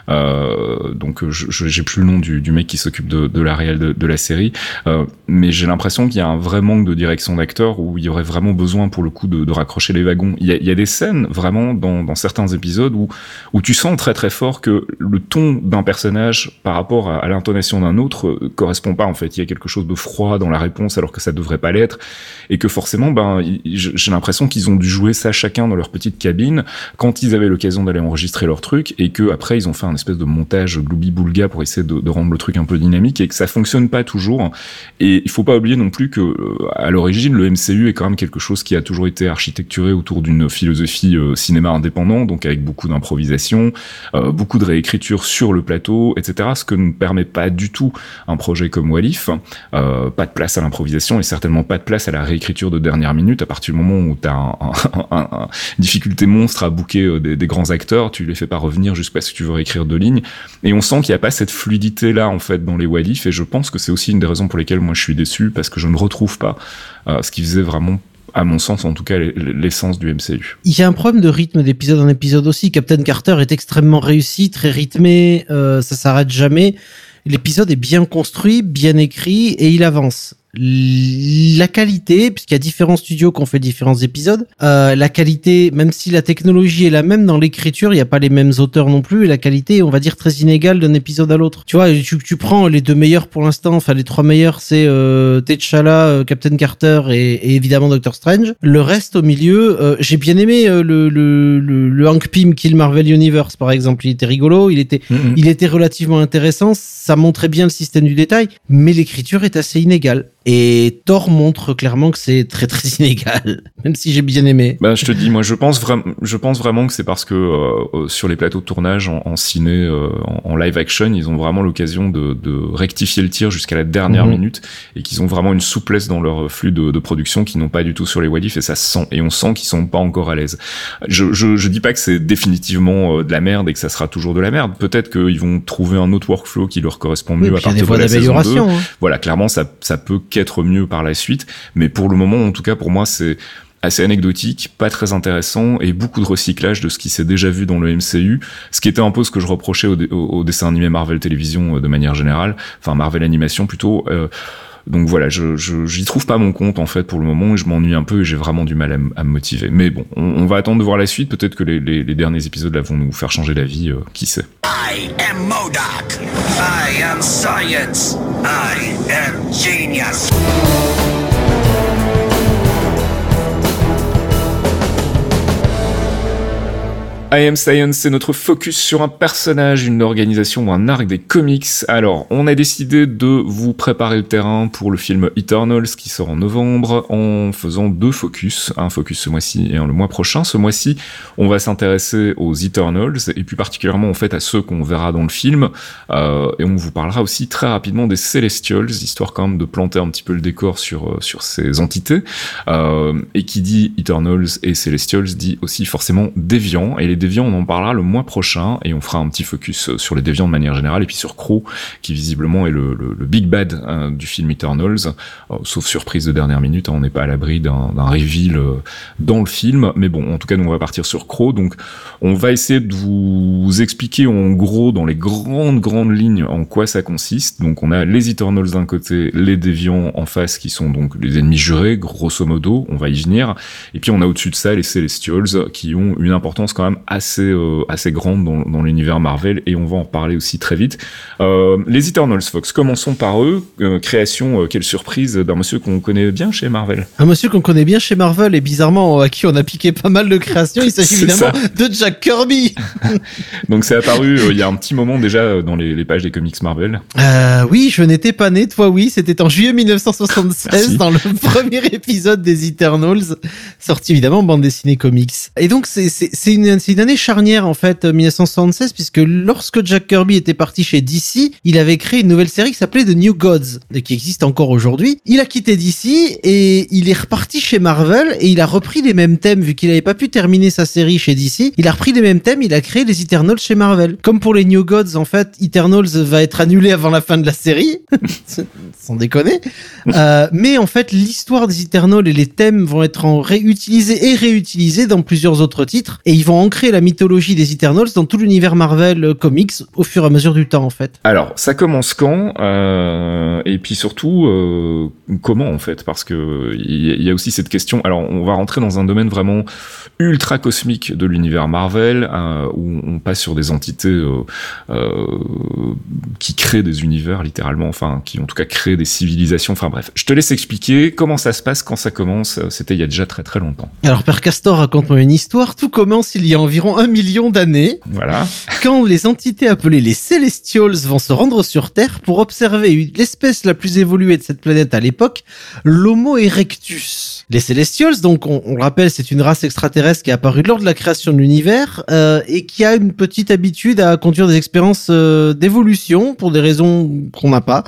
[SPEAKER 1] Euh, donc je j'ai plus le nom du, du mec qui s'occupe de, de, la réelle de, de, la série, euh, mais j'ai l'impression qu'il y a un vrai manque de direction d'acteur où il y aurait vraiment besoin pour le coup de, de raccrocher les wagons. Il y, a, y a, des scènes vraiment dans, dans, certains épisodes où où tu sens très très fort que le ton d'un personnage par rapport à, à l'intonation d'un autre euh, correspond pas en fait. Il y a quelque chose de froid dans la réponse alors que ça devrait pas l'être et que forcément ben j'ai l'impression qu'ils ont dû jouer ça chacun dans leur petite cabine quand ils avaient l'occasion d'aller enregistrer leur truc et que après ils ont fait un espèce de montage gloubi-boulga pour essayer de, rendre le truc un peu dynamique et que ça fonctionne pas toujours. Et il faut pas oublier non plus que euh, à l'origine, le MCU est quand même quelque chose qui a toujours été architecturé autour d'une philosophie euh, cinéma indépendant, donc avec beaucoup d'improvisation, euh, beaucoup de réécriture sur le plateau, etc. Ce que ne permet pas du tout un projet comme Walif. Pas de place à l'improvisation et certainement pas de place à la réécriture de dernière minute. À partir du moment où tu as un, un, un, un, difficulté monstre à bouquer des, des, grands acteurs, tu les fais pas revenir juste parce que tu veux réécrire deux lignes. Et on sent qu'il n'y a pas cette fluidité là en fait dans les Walif et je pense que c'est aussi une des raisons pour lesquelles moi je suis déçu parce que je ne retrouve pas euh, ce qui faisait vraiment à mon sens en tout cas l'essence du MCU.
[SPEAKER 4] Il y a un problème de rythme d'épisode en épisode aussi. Captain Carter est extrêmement réussi, très rythmé, euh, ça s'arrête jamais. L'épisode est bien construit, bien écrit et il avance la qualité, puisqu'il y a différents studios qui ont fait différents épisodes, euh, la qualité, même si la technologie est la même dans l'écriture, il n'y a pas les mêmes auteurs non plus, et la qualité, on va dire, très inégale d'un épisode à l'autre. Tu vois, tu, tu, prends les deux meilleurs pour l'instant, enfin les trois meilleurs, c'est euh, T'Challa, euh, Captain Carter et, et, évidemment Doctor Strange. Le reste au milieu, euh, j'ai bien aimé euh, le, le, le, le, Hank Pym Kill Marvel Universe, par exemple, il était rigolo, il était, mm -hmm. il était relativement intéressant, ça montrait bien le système du détail, mais l'écriture est assez inégale. Et Thor montre clairement que c'est très très inégal, même si j'ai bien aimé.
[SPEAKER 1] Bah, je te dis, moi, je pense vraiment, je pense vraiment que c'est parce que euh, sur les plateaux de tournage en, en ciné, euh, en, en, live action, ils ont vraiment l'occasion de, de, rectifier le tir jusqu'à la dernière mmh. minute et qu'ils ont vraiment une souplesse dans leur flux de, de production qu'ils n'ont pas du tout sur les Wadif et ça se sent et on sent qu'ils sont pas encore à l'aise. Je, je, je dis pas que c'est définitivement euh, de la merde et que ça sera toujours de la merde. Peut-être qu'ils vont trouver un autre workflow qui leur correspond mieux
[SPEAKER 4] oui,
[SPEAKER 1] à partir
[SPEAKER 4] de la saison 2. Hein.
[SPEAKER 1] Voilà, clairement, ça, ça peut qu'être mieux par la suite. Mais pour le moment, en tout cas, pour moi, c'est assez anecdotique, pas très intéressant et beaucoup de recyclage de ce qui s'est déjà vu dans le MCU, ce qui était un peu ce que je reprochais au, dessin animé Marvel Télévision euh, de manière générale, enfin Marvel Animation plutôt. Euh, donc voilà, je, j'y trouve pas mon compte en fait pour le moment et je m'ennuie un peu et j'ai vraiment du mal à, me motiver. Mais bon, on, va attendre de voir la suite. Peut-être que les, derniers épisodes là vont nous faire changer d'avis. Euh, qui sait. I am. I am science. I am genius. I Am Science, c'est notre focus sur un personnage, une organisation ou un arc des comics. Alors, on a décidé de vous préparer le terrain pour le film Eternals qui sort en novembre en faisant deux focus, un focus ce mois-ci et un le mois prochain. Ce mois-ci, on va s'intéresser aux Eternals et plus particulièrement en fait à ceux qu'on verra dans le film euh, et on vous parlera aussi très rapidement des Celestials, histoire quand même de planter un petit peu le décor sur sur ces entités. Euh, et qui dit Eternals et Celestials dit aussi forcément Déviants et les déviants, on en parlera le mois prochain et on fera un petit focus sur les déviants de manière générale et puis sur Crow, qui visiblement est le big bad hein, du film Eternals. Euh, sauf surprise de dernière minute, hein, on n'est pas à l'abri d'un reveal euh, dans le film, mais bon, en tout cas, nous on va partir sur Crow. Donc, on va essayer de vous expliquer en gros, dans les grandes grandes lignes, en quoi ça consiste. Donc, on a les Eternals d'un côté, les déviants en face, qui sont donc les ennemis jurés, grosso modo. On va y venir. Et puis, on a au-dessus de ça les Celestials, qui ont une importance quand même assez euh, assez grande dans, dans l'univers Marvel et on va en reparler aussi très vite. Euh, les Eternals Fox, commençons par eux. Euh, création, euh, quelle surprise d'un monsieur qu'on connaît bien chez Marvel.
[SPEAKER 4] Un monsieur qu'on connaît bien chez Marvel et bizarrement à qui on a piqué pas mal de créations. Il s'agit évidemment ça. de Jack Kirby.
[SPEAKER 1] Donc c'est apparu il y a un petit moment déjà dans les, les pages des comics Marvel.
[SPEAKER 4] oui, je n'étais pas né, toi oui, c'était en juillet 1976 dans le premier épisode des Eternals, sorti évidemment en bande dessinée comics. Et donc c'est une, une année charnière en fait 1976 puisque lorsque Jack Kirby était parti chez DC, il avait créé une nouvelle série qui s'appelait The New Gods et qui existe encore aujourd'hui. Il a quitté DC et il est reparti chez Marvel et il a repris les mêmes thèmes vu qu'il n'avait pas pu terminer sa série chez DC. Il a repris les mêmes thèmes, il a créé les Eternals chez Marvel. Comme pour les New Gods en fait, Eternals va être annulé avant la fin de la série. sans déconner. euh, mais en fait, l'histoire des Eternals et les thèmes vont être en réutilisés et réutilisés dans plusieurs autres titres, et ils vont ancrer la mythologie des Eternals dans tout l'univers Marvel euh, Comics au fur et à mesure du temps, en fait.
[SPEAKER 1] Alors, ça commence quand euh, Et puis surtout, euh, comment en fait? Parce que il y, a aussi cette question. Alors, on va rentrer dans un domaine vraiment ultra cosmique de l'univers Marvel, euh, où on passe sur des entités qui créent des univers littéralement, enfin, qui en tout cas créent des civilisations. Enfin bref, je te laisse expliquer comment ça se passe quand ça commence. C'était il y a déjà très très longtemps.
[SPEAKER 4] Alors, Père Castor, raconte-moi une histoire. Tout commence il y a environ un million d'années.
[SPEAKER 1] Voilà.
[SPEAKER 4] Quand les entités appelées les Celestials vont se rendre sur Terre pour observer l'espèce la plus évoluée de cette planète à l'époque, l'Homo erectus. Les Celestials, donc on, le rappelle, c'est une race extraterrestre qui est apparue lors de la création de l'univers euh, et qui a une petite habitude à conduire des expériences euh, d'évolution pour des raisons qu'on n'a pas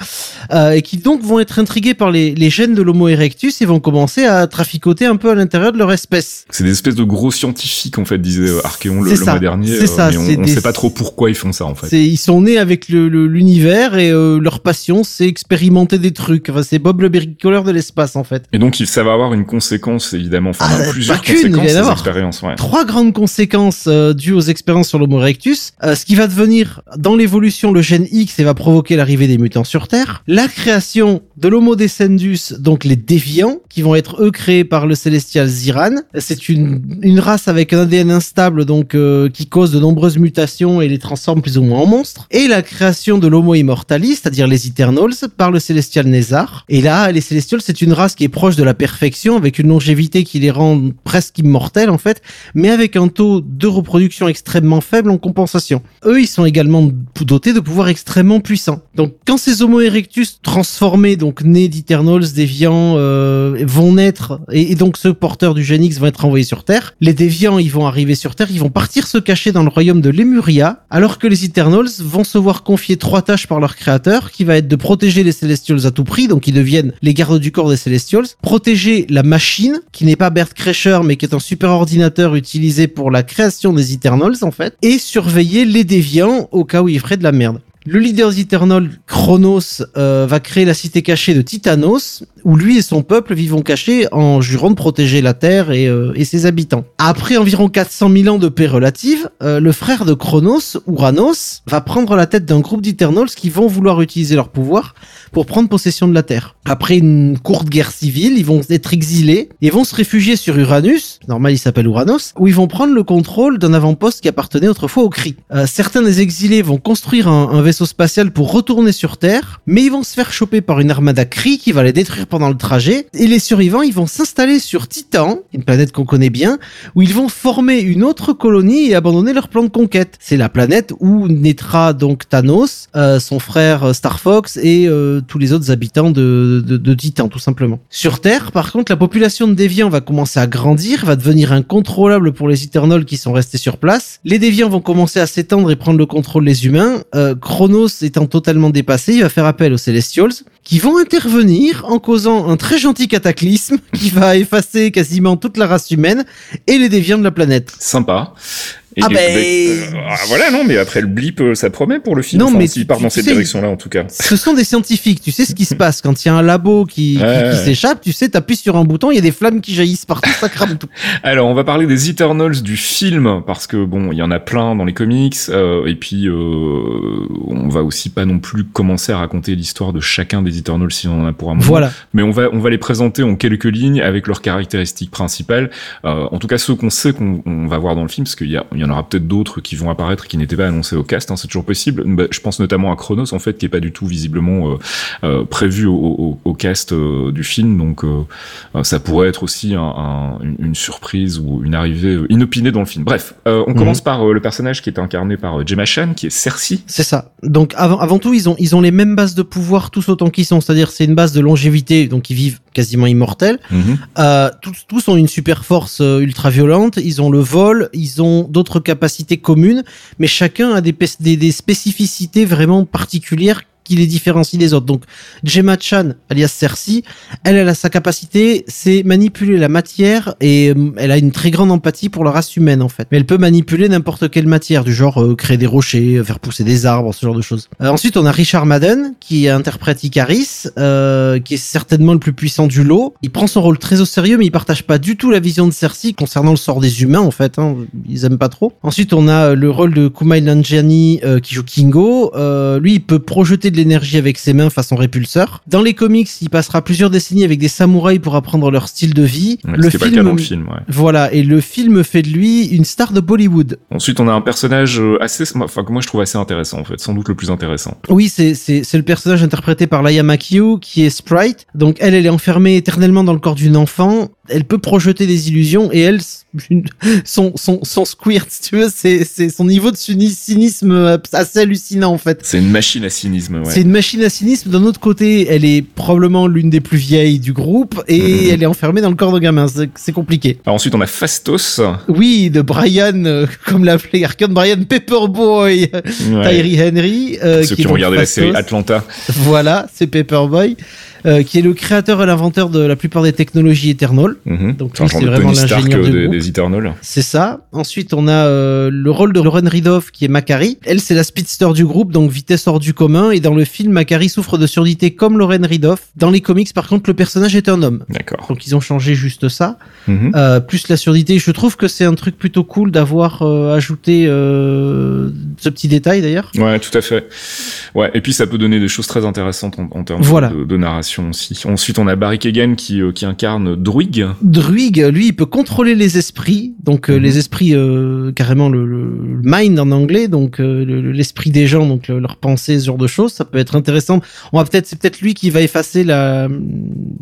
[SPEAKER 4] euh, et qui donc vont être intrigués par les, les gènes de l'Homo erectus et vont commencer à traficoter un peu à l'intérieur de leur espèce.
[SPEAKER 1] C'est des espèces de gros scientifiques en fait, disait Archéon le, mois dernier. C'est ça. Mais on, ne sait pas trop pourquoi ils font ça en fait.
[SPEAKER 4] Ils sont nés avec l'univers et leur passion c'est expérimenter des trucs. Enfin, c'est Bob le bricoleur de l'espace en fait.
[SPEAKER 1] Et donc ça va avoir une conséquence évidemment, enfin ah, plusieurs conséquences ces expériences. Ouais.
[SPEAKER 4] Trois grandes conséquences euh, dues aux expériences sur l'Homo erectus. Euh, ce qui va devenir dans l'évolution le gène X et va provoquer l'arrivée des mutants sur Terre. La création de l'Homo descendus, donc les déviants, qui vont être eux créés par le célestial Ziran. C'est une, une race avec un ADN instable donc euh, qui cause de nombreuses mutations et les transforme plus ou moins en monstres. Et la création de l'Homo immortalis, c'est-à-dire les Eternals, par le célestial Nézar. Et là, les Celestials, c'est une race qui est proche de la perfection, avec une longévité qui les rend presque immortels en fait, mais avec un taux de reproduction extrêmement faible en compensation. Eux, ils sont également dotés de pouvoirs extrêmement puissants. Donc, quand ces Homo erectus transformés, donc nés d'Eternals, déviants, euh, vont naître, et, donc ceux porteurs du Gen X vont être envoyés sur Terre, les déviants, ils vont arriver sur Terre, ils vont partir se cacher dans le royaume de Lemuria, alors que les Eternals vont se voir confier trois tâches par leur créateur, qui va être de protéger les Celestials à tout prix, donc ils deviennent les gardes du corps des Celestials, protéger la machine, qui n'est pas Bert Kreischer, mais qui est un super ordinateur utilisé pour la création des Eternals, en fait, et surveiller les déviants au cas où ils feraient de la merde. Le leader Eternal, Chronos, euh, va créer la cité cachée de Titanos, où lui et son peuple vivent cachés en jurant de protéger la Terre et, euh, et ses habitants. Après environ 400 000 ans de paix relative, euh, le frère de Chronos, Uranos, va prendre la tête d'un groupe d'Eternals qui vont vouloir utiliser leur pouvoir pour prendre possession de la Terre. Après une courte guerre civile, ils vont être exilés et vont se réfugier sur Uranus, normal il s'appelle Uranos, où ils vont prendre le contrôle d'un avant-poste qui appartenait autrefois au Kree. certains des exilés vont construire un, un vaisseau spatial pour retourner sur Terre, mais ils vont se faire choper par une armada Kree qui va les détruire pendant le trajet, et les survivants, ils vont s'installer sur Titan, une planète qu'on connaît bien, où ils vont former une autre colonie et abandonner leur plan de conquête. C'est la planète où naîtra donc Thanos, euh, son frère euh, Star Fox et euh, tous les autres habitants de, Titan, tout simplement. Sur Terre, par contre, la population de déviants va commencer à grandir, va devenir incontrôlable pour les Eternals qui sont restés sur place. Les déviants vont commencer à s'étendre et prendre le contrôle des humains. Chronos étant totalement dépassé, il va faire appel aux Celestials, qui vont intervenir en causant un très gentil cataclysme qui va effacer quasiment toute la race humaine et les déviants de la planète.
[SPEAKER 1] Sympa
[SPEAKER 4] ah ben...
[SPEAKER 1] Euh, ah, voilà, non, mais après le blip, euh, ça promet pour le film. Non, mais s'il part dans cette direction-là, en tout cas.
[SPEAKER 4] Ce sont des scientifiques. Tu sais ce qui se passe quand il y a un labo qui, qui, s'échappe. Tu sais, t'appuies sur un bouton, il y a des flammes qui jaillissent partout, ça crame tout.
[SPEAKER 1] Alors, on va parler des Eternals du film parce que bon, il y en a plein dans les comics. Euh, et puis, euh, on va aussi pas non plus commencer à raconter l'histoire de chacun des Eternals si on en a pour un moment.
[SPEAKER 4] Voilà.
[SPEAKER 1] Mais on va, on va les présenter en quelques lignes avec leurs caractéristiques principales. en tout cas, ceux qu'on sait qu'on va voir dans le film, parce qu'il y, y en aura peut-être d'autres qui vont apparaître qui n'étaient pas annoncés au cast, hein, c'est toujours possible. Bah, je pense notamment à Chronos en fait qui est pas du tout visiblement euh, euh, prévu au, au, cast euh, du film, donc ça pourrait être aussi un, une surprise ou une arrivée inopinée dans le film. Bref, on mhm. commence par le personnage qui est incarné par Gemma Chan, qui est Cersei.
[SPEAKER 4] C'est ça. Donc avant, avant tout, ils ont ils ont les mêmes bases de pouvoir tous autant qu'ils sont, c'est-à-dire c'est une base de longévité, donc ils vivent quasiment immortels. Mhm. tous, tous ont une super force ultra violente. Ils ont le vol, ils ont d'autres capacités communes, mais chacun a des, des, des spécificités vraiment particulières qui les différencie des autres. Donc, Gemma Chan, alias Cersei, elle, a sa capacité, c'est manipuler la matière et euh, elle a une très grande empathie pour la race humaine, en fait. Mais elle peut manipuler n'importe quelle matière, du genre euh, créer des rochers, faire pousser des arbres, ce genre de choses. Euh, ensuite, on a Richard Madden, qui interprète Icaris, qui est certainement le plus puissant du lot. Il prend son rôle très au sérieux, mais il partage pas du tout la vision de Cersei concernant le sort des humains, en fait. Hein. Ils aiment pas trop. Ensuite, on a le rôle de Kumail Nanjiani, qui joue Kingo. lui, il peut projeter de l'énergie avec ses mains façon répulseur. Dans les comics, il passera plusieurs décennies avec des samouraïs pour apprendre leur style de vie.
[SPEAKER 1] le film, le film
[SPEAKER 4] voilà, et le film fait de lui une star de Bollywood.
[SPEAKER 1] Ensuite, on a un personnage euh, assez, enfin que moi je trouve assez intéressant en fait, sans doute le plus intéressant.
[SPEAKER 4] Oui, c'est c'est c'est le personnage interprété par Laia Makio qui est Sprite. Donc elle, elle est enfermée éternellement dans le corps d'une enfant. Elle peut projeter des illusions et elle, son son son squirt, tu veux, c'est c'est son niveau de cynisme assez hallucinant en fait.
[SPEAKER 1] C'est une machine à cynisme. Ouais.
[SPEAKER 4] C'est une machine à cynisme. D'un autre côté, elle est probablement l'une des plus vieilles du groupe et mm-hmm. elle est enfermée dans le corps de gamin. C'est compliqué.
[SPEAKER 1] Alors ensuite, on a Fastos.
[SPEAKER 4] Oui, de Brian, euh, comme l'appelait Arkane, Brian Pepperboy, ouais. Tyree Henry.
[SPEAKER 1] Euh, Ceux qui, qui ont regardé la série Atlanta.
[SPEAKER 4] Voilà, c'est Pepperboy. Euh, qui est le créateur et l'inventeur de la plupart des technologies Eternal.
[SPEAKER 1] Mhm. Donc c'est vraiment l'ingénieur des, des Eternal.
[SPEAKER 4] C'est ça. Ensuite, on a euh, le rôle de Lauren Ridoff qui est Macari. Elle, c'est la speedster du groupe, donc vitesse hors du commun. Et dans le film, Macari souffre de surdité comme Lauren Ridoff. Dans les comics, par contre, le personnage est un homme.
[SPEAKER 1] D'accord.
[SPEAKER 4] Donc ils ont changé juste ça. Mhm. euh, plus la surdité. Je trouve que c'est un truc plutôt cool d'avoir euh, ajouté ce petit détail d'ailleurs.
[SPEAKER 1] Ouais, tout à fait. Ouais. Et puis ça peut donner des choses très intéressantes en, en termes de, de narration Ensuite, on a Barry Kegan qui, euh, qui incarne Druig.
[SPEAKER 4] Druig, lui, il peut contrôler les esprits, donc euh, mhm. les esprits euh, carrément le, le, mind en anglais, donc l'esprit des gens, donc leurs pensées, ce genre de choses. Ça peut être intéressant. On va peut-être, c'est peut-être lui qui va effacer la,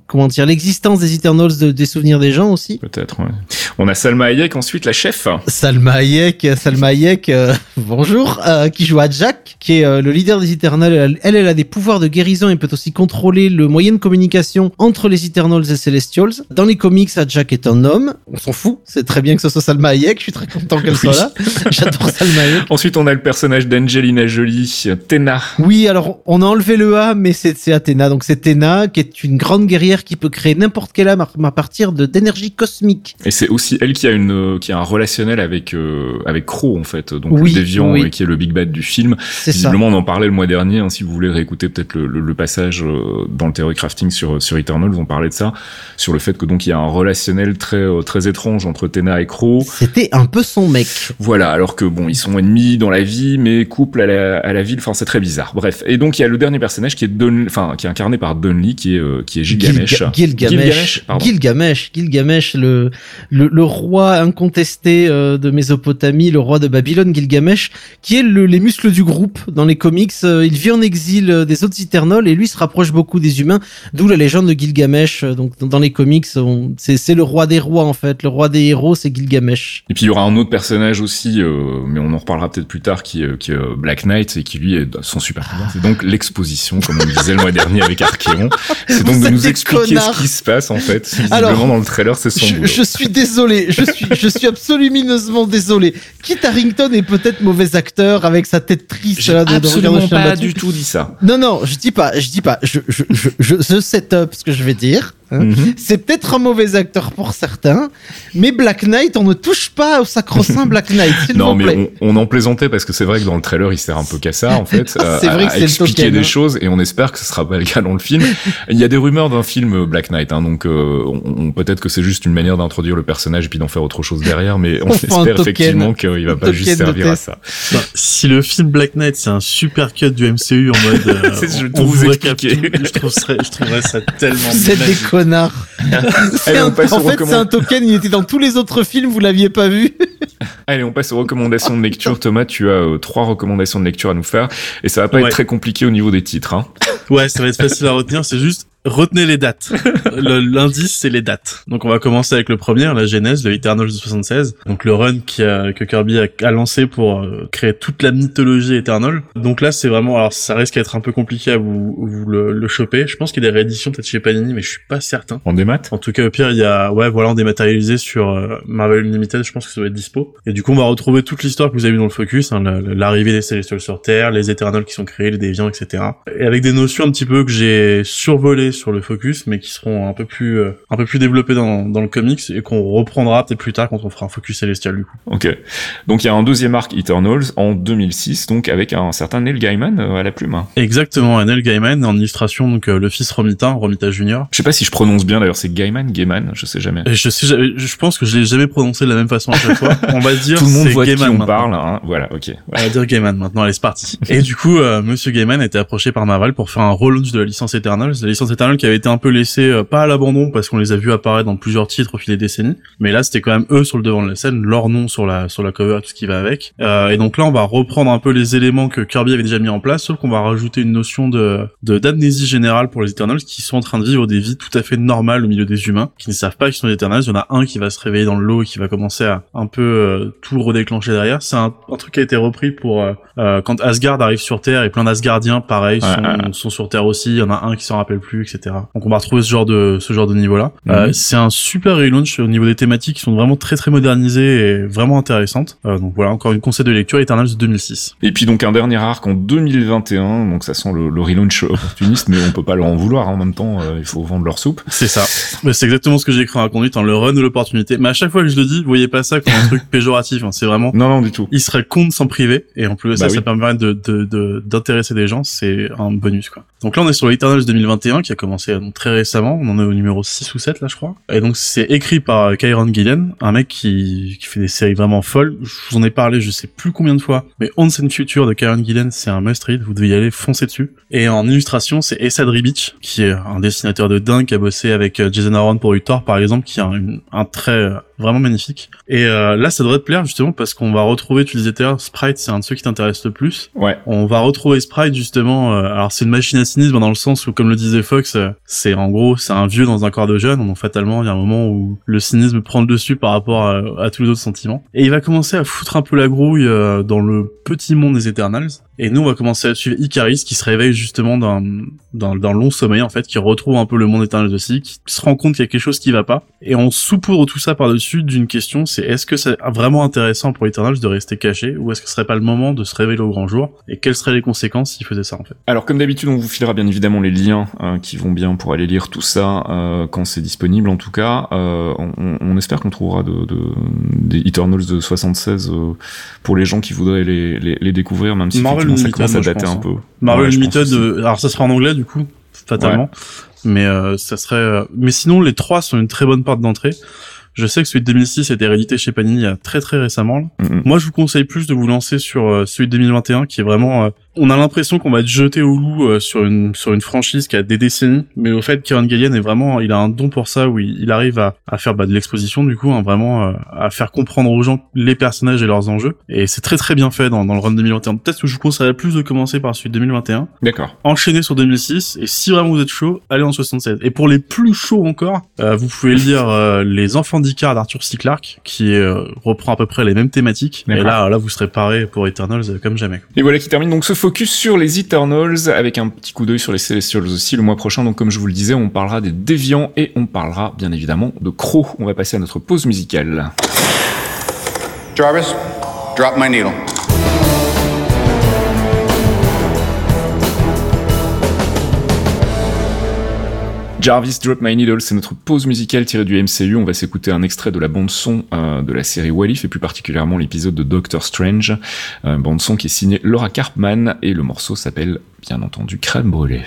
[SPEAKER 4] comment dire, l'existence des Eternals des souvenirs des gens aussi.
[SPEAKER 1] Peut-être. Ouais. On a Salma Hayek ensuite, la chef.
[SPEAKER 4] Salma Hayek, Salma Hayek, bonjour, qui joue à Jack, qui est le leader des Eternals. Elle, elle a des pouvoirs de guérison et peut aussi contrôler le moyen moyen de communication entre les Eternals et Celestials. Dans les comics, Jack est un homme. On s'en fout. C'est très bien que ce soit Salma Hayek. Je suis très content qu'elle soit là. J'adore Salma Hayek.
[SPEAKER 1] Ensuite, on a le personnage d'Angelina Jolie, Tena.
[SPEAKER 4] Oui, alors on a enlevé le A, mais c'est Athéna. Donc c'est Tena qui est une grande guerrière qui peut créer n'importe quelle âme à partir de d'énergie cosmique.
[SPEAKER 1] Et c'est aussi elle qui a une qui a un relationnel avec euh, avec Crow en fait, donc le déviant et qui est le big bad du film. Visiblement, ça. on en parlait le mois dernier. Hein, si vous voulez réécouter peut-être le, le, passage euh, dans le théorie crafting sur sur Eternals, on parlait de ça, sur le fait que donc il y a un relationnel très euh, très étrange entre Tena et Crow.
[SPEAKER 4] C'était un peu son mec.
[SPEAKER 1] Voilà, alors que bon, ils sont ennemis dans la vie, mais couple à la, à la ville. Enfin, c'est très bizarre. Bref, et donc il y a le dernier personnage qui est Don, enfin qui est incarné par Donley, qui est euh, qui est Gilgamesh.
[SPEAKER 4] Gilgamesh. Gilgamesh. Gilgamesh, le, le, le roi incontesté euh, de Mésopotamie, le roi de Babylone, Gilgamesh, qui est le, les muscles du groupe dans les comics. il vit en exil des autres Eternals et lui se rapproche beaucoup des humains. D'où la légende de Gilgamesh. Euh, donc dans les comics, c'est le roi des rois en fait. Le roi des héros, c'est Gilgamesh.
[SPEAKER 1] Et puis il y aura un autre personnage aussi, euh, mais on en reparlera peut-être plus tard, qui, euh, qui est Black Knight et qui lui est son super pouvoir. C'est donc l'exposition, comme on disait le mois dernier avec Archeon. C'est donc de nous expliquer ce qui se passe en fait. Visiblement Alors, dans le trailer, c'est son
[SPEAKER 4] je, je, suis désolé, je suis, je suis absolument désolé. Kit Harrington est peut-être mauvais acteur avec sa tête triste là
[SPEAKER 1] de, absolument pas du tout dit ça.
[SPEAKER 4] Non non, je dis pas, je dis pas, je je je, je, je setup ce que je vais dire. Hein. Mhm. C'est peut-être un mauvais acteur pour certains, mais Black Knight, on ne touche pas au sacro-saint Black Knight.
[SPEAKER 1] non, mais on, en plaisantait parce que c'est vrai que dans le trailer, il sert un peu qu'à ça, en fait,
[SPEAKER 4] c'est vrai que
[SPEAKER 1] à expliquer des hein. choses, et on espère que ce sera pas le cas dans le film. Il y a des rumeurs d'un film Black Knight, hein, donc euh, on, peut-être que c'est juste une manière d'introduire le personnage et puis d'en faire autre chose derrière, mais on, espère effectivement qu'il va pas juste servir à ça.
[SPEAKER 2] Bah, si le film Black Knight, c'est un super cut du MCU en mode, euh,
[SPEAKER 1] je, on, vous
[SPEAKER 2] je, trouverais, je trouverais ça tellement.
[SPEAKER 4] C'est en fait, c'est un token, il était dans tous les autres films, vous l'aviez pas vu.
[SPEAKER 1] Allez, on passe aux recommandations de lecture. Thomas, tu as euh, trois recommandations de lecture à nous faire et ça va pas être très compliqué au niveau des titres. Hein.
[SPEAKER 2] Ouais, ça va être facile à retenir. C'est juste retenez les dates. L'indice, c'est les dates. Donc on va commencer avec le premier, la genèse, le Eternals de 76. Donc le run qui a, que Kirby a, lancé pour euh, créer toute la mythologie Eternal. Donc là, c'est vraiment, alors ça risque d'être un peu compliqué à vous, vous le, le, choper. Je pense qu'il y a des rééditions peut-être chez Panini, mais je suis pas certain.
[SPEAKER 1] En démat
[SPEAKER 2] En tout cas, au pire, il y a, ouais, voilà, en dématérialisé sur euh, Marvel Unlimited. Je pense que ça va être dispo. Et du coup, on va retrouver toute l'histoire que vous avez vu dans le focus, hein, l'arrivée des Celestials sur Terre, les Eternals qui sont créés, les déviants, etc. Et avec des notions un petit peu que j'ai survolées sur le focus, mais qui seront un peu plus, euh, un peu plus développées dans, dans le comics et qu'on reprendra peut-être plus tard quand on fera un focus célestial du coup.
[SPEAKER 1] Ok. Donc il y a un deuxième arc Eternals en 2006, donc avec un certain Neil Gaiman euh, à la plume.
[SPEAKER 2] Exactement, Neil Gaiman en illustration, donc euh, le fils Romita, Romita Junior.
[SPEAKER 1] Je sais pas si je prononce bien d'ailleurs, c'est Gaiman, Gaiman, je sais jamais.
[SPEAKER 2] je sais, je pense que je l'ai jamais prononcé de la même façon à chaque fois. On va dire
[SPEAKER 1] tout le monde voit Gaiman qui on parle, hein. voilà, ok.
[SPEAKER 2] On va dire Gaiman maintenant, allez c'est parti. et du coup, Monsieur Gaiman a été approché par Marvel pour faire un relaunch de la licence Eternals, la licence Eternals qui avait été un peu laissée pas à l'abandon parce qu'on les a vus apparaître dans plusieurs titres au fil des décennies, mais là c'était quand même eux sur le devant de la scène, leur nom sur la sur la cover, tout ce qui va avec. Euh, et donc là on va reprendre un peu les éléments que Kirby avait déjà mis en place, sauf qu'on va rajouter une notion de d'amnésie générale pour les Eternals qui sont en train de vivre des vies tout à fait normales au milieu des humains, qui ne savent pas qu'ils sont des Eternals. Il y en a un qui va se réveiller dans le lot et qui va commencer à un peu euh, tout redéclencher derrière. C'est un, truc qui a été repris pour euh, euh, quand Asgard arrive sur Terre et plein d'Asgardiens pareil sont, sont, sur Terre aussi. Il y en a un qui s'en rappelle plus, etc. Donc on va retrouver ce genre de ce genre de niveau là. Mhm. c'est un super relaunch au niveau des thématiques qui sont vraiment très très modernisées et vraiment intéressantes. donc voilà encore une conseil de lecture Eternals de 2006.
[SPEAKER 1] Et puis donc un dernier arc en 2021, donc ça sent le, le relaunch opportuniste, mais on peut pas leur en vouloir hein. en même temps, il faut vendre leur soupe.
[SPEAKER 2] C'est ça. c'est exactement ce que j'ai écrit en conduite, en le run de l'opportunité. Mais à chaque fois que je le dis, vous voyez pas ça comme un truc péjoratif. Hein. C'est vraiment.
[SPEAKER 1] Non, non, du tout.
[SPEAKER 2] Il serait con de s'en priver. Et en plus, ça, bah ça permet de, de, d'intéresser des gens. C'est un bonus, quoi. Donc là, on est sur l'Eternals 2021 qui a commencé très récemment. On en est au numéro 6 ou 7, là, je crois. Et donc, c'est écrit par Kyron Gillen, un mec qui, qui fait des séries vraiment folles. Je vous en ai parlé, je sais plus combien de fois. Mais Onsen Future de Kyron Gillen, c'est un must-read. Vous devez y aller, foncer dessus. Et en illustration, c'est Essad Ribic, qui est un dessinateur de dingue, qui a bossé avec euh, Jason Aaron pour Uthor, par exemple, qui a un, un euh, vraiment magnifique. Et euh, là, ça devrait te plaire justement parce qu'on va retrouver, tu disais Sprite, c'est un de ceux qui t'intéresse le plus.
[SPEAKER 1] Ouais.
[SPEAKER 2] On va retrouver Sprite justement. Euh, alors c'est une machine à cynisme dans le sens où, comme le disait Fox, euh, c'est en gros c'est un vieux dans un corps de jeune. Donc fatalement, il y a un moment où le cynisme prend le dessus par rapport à, tous les autres sentiments. Et il va commencer à foutre un peu la grouille dans le petit monde des Eternals. Et nous, on va commencer à suivre Icaris qui se réveille justement dans dans, dans long sommeil en fait, qui retrouve un peu le monde Eternals aussi, qui se rend compte qu'il y a quelque chose qui va pas. Et on saupoudre tout ça par dessus d'une question, c'est est-ce que c'est vraiment intéressant pour Eternals de rester caché ou est-ce que ce serait pas le moment de se révéler au grand jour et quelles seraient les conséquences s'il faisait ça en fait?
[SPEAKER 1] Alors comme d'habitude, on vous filera bien évidemment les liens euh, qui vont bien pour aller lire tout ça euh, quand c'est disponible en tout cas. Euh, on, espère qu'on trouvera de, des Eternals de 76 pour les gens qui voudraient les, les, découvrir, même si
[SPEAKER 2] Marvel ça commence
[SPEAKER 1] à dater un peu.
[SPEAKER 2] Marvel Limited, alors ça sera en anglais du coup, fatalement. Mais ça serait. Mais sinon, les trois sont une très bonne porte d'entrée. Je sais que celui de 2006 a été réédité chez Panini il y a très très récemment. Mm-hmm. Moi, je vous conseille plus de vous lancer sur euh, celui de 2021 qui est vraiment euh, on a l'impression qu'on va être jeté au loup euh, sur une sur une franchise qui a des décennies, mais au fait, Kieran Gillian est vraiment, il a un don pour ça où il, arrive à, à faire bah, de l'exposition du coup, hein, vraiment euh, à faire comprendre aux gens les personnages et leurs enjeux, et c'est très très bien fait dans, dans le run 2021. Peut-être que je vous conseillerais plus de commencer par celui de 2021.
[SPEAKER 1] D'accord.
[SPEAKER 2] Enchaîner sur 2006, et si vraiment vous êtes chaud, allez en 76. Et pour les plus chauds encore, euh, vous pouvez lire Les Enfants d'Icar d'Arthur C. Clarke, qui reprend à peu près les mêmes thématiques. Et là, là, vous serez paré pour Eternals comme jamais.
[SPEAKER 1] Et voilà qui termine donc ce focus sur les Eternals, avec un petit coup d'œil sur les Celestials aussi le mois prochain. Donc comme je vous le disais, on parlera des Déviants et on parlera bien évidemment de Crow. On va passer à notre pause musicale. Jarvis, drop my needle. Jarvis Drop My Needle, c'est notre pause musicale tirée du MCU. On va s'écouter un extrait de la bande son euh, de la série Walif et plus particulièrement l'épisode de Doctor Strange, euh, bande son qui est signée Laura Carpman et le morceau s'appelle bien entendu Crème brûlée.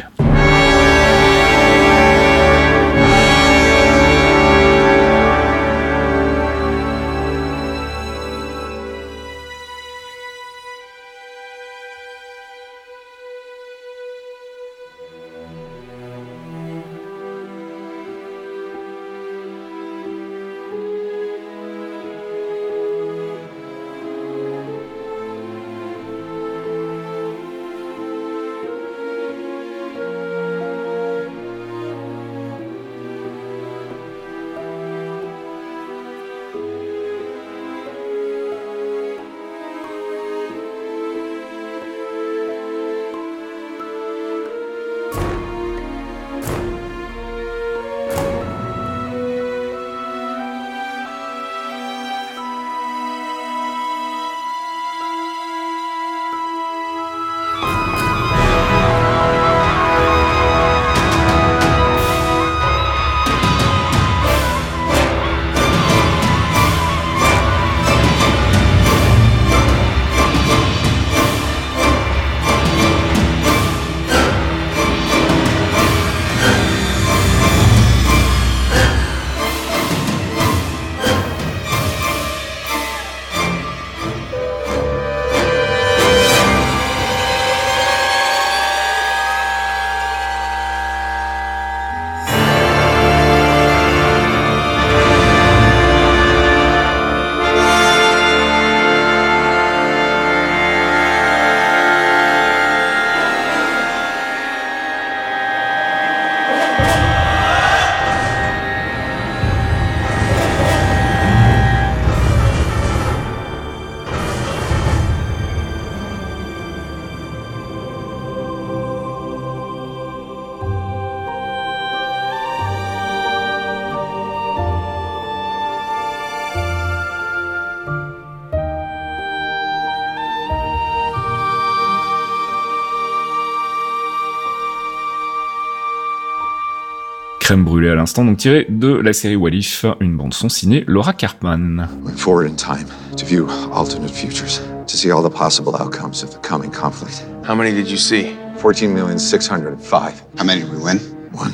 [SPEAKER 1] Crème brûlée à l'instant, donc tiré de la série Walif, une bande son signée Laura Carpman.
[SPEAKER 3] forward in time to view alternate futures, to see all the possible outcomes of the coming conflict.
[SPEAKER 6] How many did you see?
[SPEAKER 3] 14,605.
[SPEAKER 5] How many did we win?
[SPEAKER 3] One.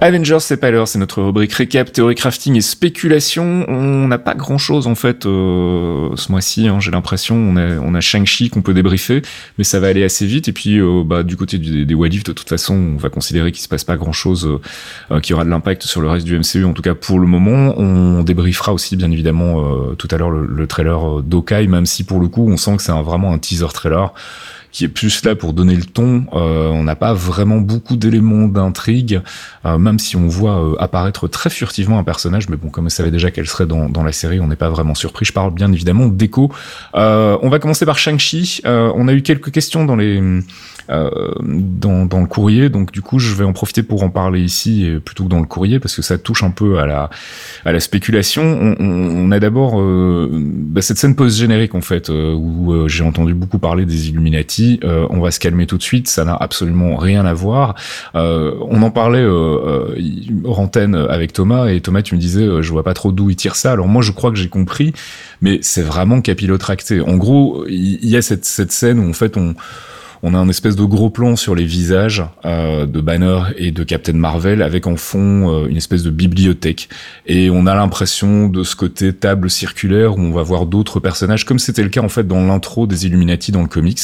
[SPEAKER 1] Avengers c'est pas l'heure, c'est notre rubrique récap, théorie crafting et spéculation. On n'a pas grand chose en fait euh, ce mois-ci, hein, j'ai l'impression. On a, on Shang-Chi qu'on peut débriefer, mais ça va aller assez vite. Et puis euh, bah, du côté des, des de toute façon, on va considérer qu'il se passe pas grand chose euh, qui aura de l'impact sur le reste du MCU, en tout cas pour le moment. On débriefera aussi bien évidemment tout à l'heure le, le, trailer d'Okai, même si pour le coup on sent que c'est vraiment un teaser trailer qui est plus là pour donner le ton. Euh, on n'a pas vraiment beaucoup d'éléments d'intrigue, euh, même si on voit euh, apparaître très furtivement un personnage. Mais bon, comme on savait déjà qu'elle serait dans, la série, on n'est pas vraiment surpris. Je parle bien évidemment d'Echo. on va commencer par Shang-Chi. on a eu quelques questions dans les dans, le courrier, donc du coup, je vais en profiter pour en parler ici plutôt que dans le courrier parce que ça touche un peu à la à la spéculation. On, a d'abord bah, cette scène post-générique en fait où j'ai entendu beaucoup parler des Illuminati euh, on va se calmer tout de suite, ça n'a absolument rien à voir. Euh, on en parlait euh, hors antenne avec Thomas et Thomas tu me disais je vois pas trop d'où il tire ça. Alors moi je crois que j'ai compris, mais c'est vraiment capillotracté. En gros, il y, a cette, cette scène où en fait on on a un espèce de gros plan sur les visages euh, de Banner et de Captain Marvel avec en fond euh, une espèce de bibliothèque et on a l'impression de ce côté table circulaire où on va voir d'autres personnages comme c'était le cas en fait dans l'intro des Illuminati dans le comics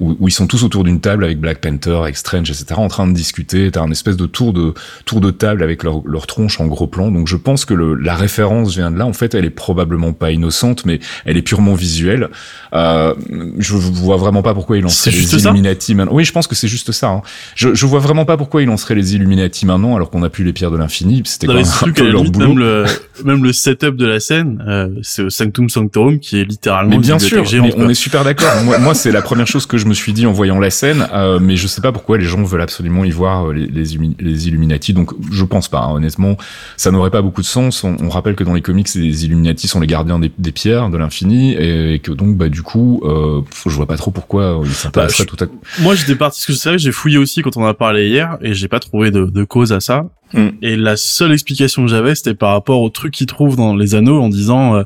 [SPEAKER 1] où, ils sont tous autour d'une table avec Black Panther, avec Strange, etc. en train de discuter. T'as un espèce de tour de tour de table avec leur, leur tronche en gros plan. Donc je pense que le, la référence vient de là. En fait, elle est probablement pas innocente, mais elle est purement visuelle. Euh, je vois vraiment pas pourquoi ils lancent les Illuminati maintenant. Oui, je pense que c'est juste ça. Hein. Je, je vois vraiment pas pourquoi ils lanceraient les Illuminati maintenant alors qu'on a plus les pierres de l'infini. C'était quand même un peu leur boulot.
[SPEAKER 2] Même le, même le setup de la scène, euh, c'est au Sanctum Sanctorum qui est littéralement.
[SPEAKER 1] Mais bien sûr, on est super d'accord. moi, moi c'est la première chose que je me suis dit en voyant la scène, euh, mais je sais pas pourquoi les gens veulent absolument y voir euh, les, les, les Illuminati. Donc je pense pas. Hein, honnêtement, ça n'aurait pas beaucoup de sens. On, on, rappelle que dans les comics, les Illuminati sont les gardiens des, des pierres de l'infini et, que donc bah du coup, euh, je vois pas trop pourquoi ils s'intéresseraient bah, tout
[SPEAKER 2] moi, j'étais parti, ce que je savais, j'ai fouillé aussi quand on en a parlé hier, et j'ai pas trouvé de, de cause à ça. Mm. Et la seule explication que j'avais, c'était par rapport au truc qu'ils trouvent dans les anneaux en disant, euh,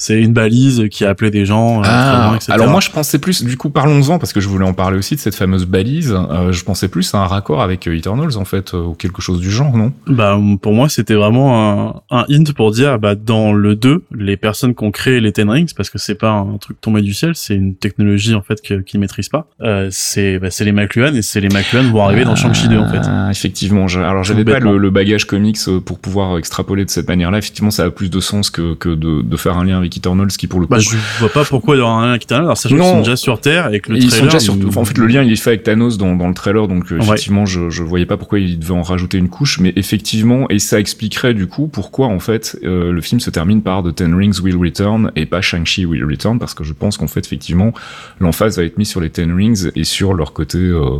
[SPEAKER 2] c'est une balise qui a appelé des gens. Euh,
[SPEAKER 1] ah, etc. alors moi je pensais plus, du coup parlons-en parce que je voulais en parler aussi de cette fameuse balise. Euh, je pensais plus à un raccord avec euh, Eternals en fait ou quelque chose du genre, non?
[SPEAKER 2] Bah pour moi c'était vraiment un, un, hint pour dire bah dans le 2 les personnes qui ont créé les Ten Rings parce que c'est pas un truc tombé du ciel, c'est une technologie en fait qu'ils ne maîtrisent pas. Euh, c'est bah, c'est les McLuhan et c'est les McLuhan vont arriver dans Shang-Chi 2 en fait.
[SPEAKER 1] Ah, effectivement, je, alors j'avais pas le, le, bagage comics pour pouvoir extrapoler de cette manière-là. Effectivement ça a plus de sens que que de, de faire un lien avec Eternals qui pour le
[SPEAKER 2] bah, coup. Bah, je vois pas pourquoi il y aura un lien avec. Alors sachant qu'ils sont déjà sur Terre et que le
[SPEAKER 1] ils
[SPEAKER 2] trailer.
[SPEAKER 1] Sont déjà sur... En fait, le lien il est fait avec Thanos dans, dans le trailer, donc euh, effectivement, je je voyais pas pourquoi il devait en rajouter une couche, mais effectivement, et ça expliquerait du coup pourquoi en fait euh, le film se termine par The Ten Rings Will Return et pas Shang-Chi Will Return, parce que je pense qu'en fait effectivement l'emphase va être mise sur les Ten Rings et sur leur côté, euh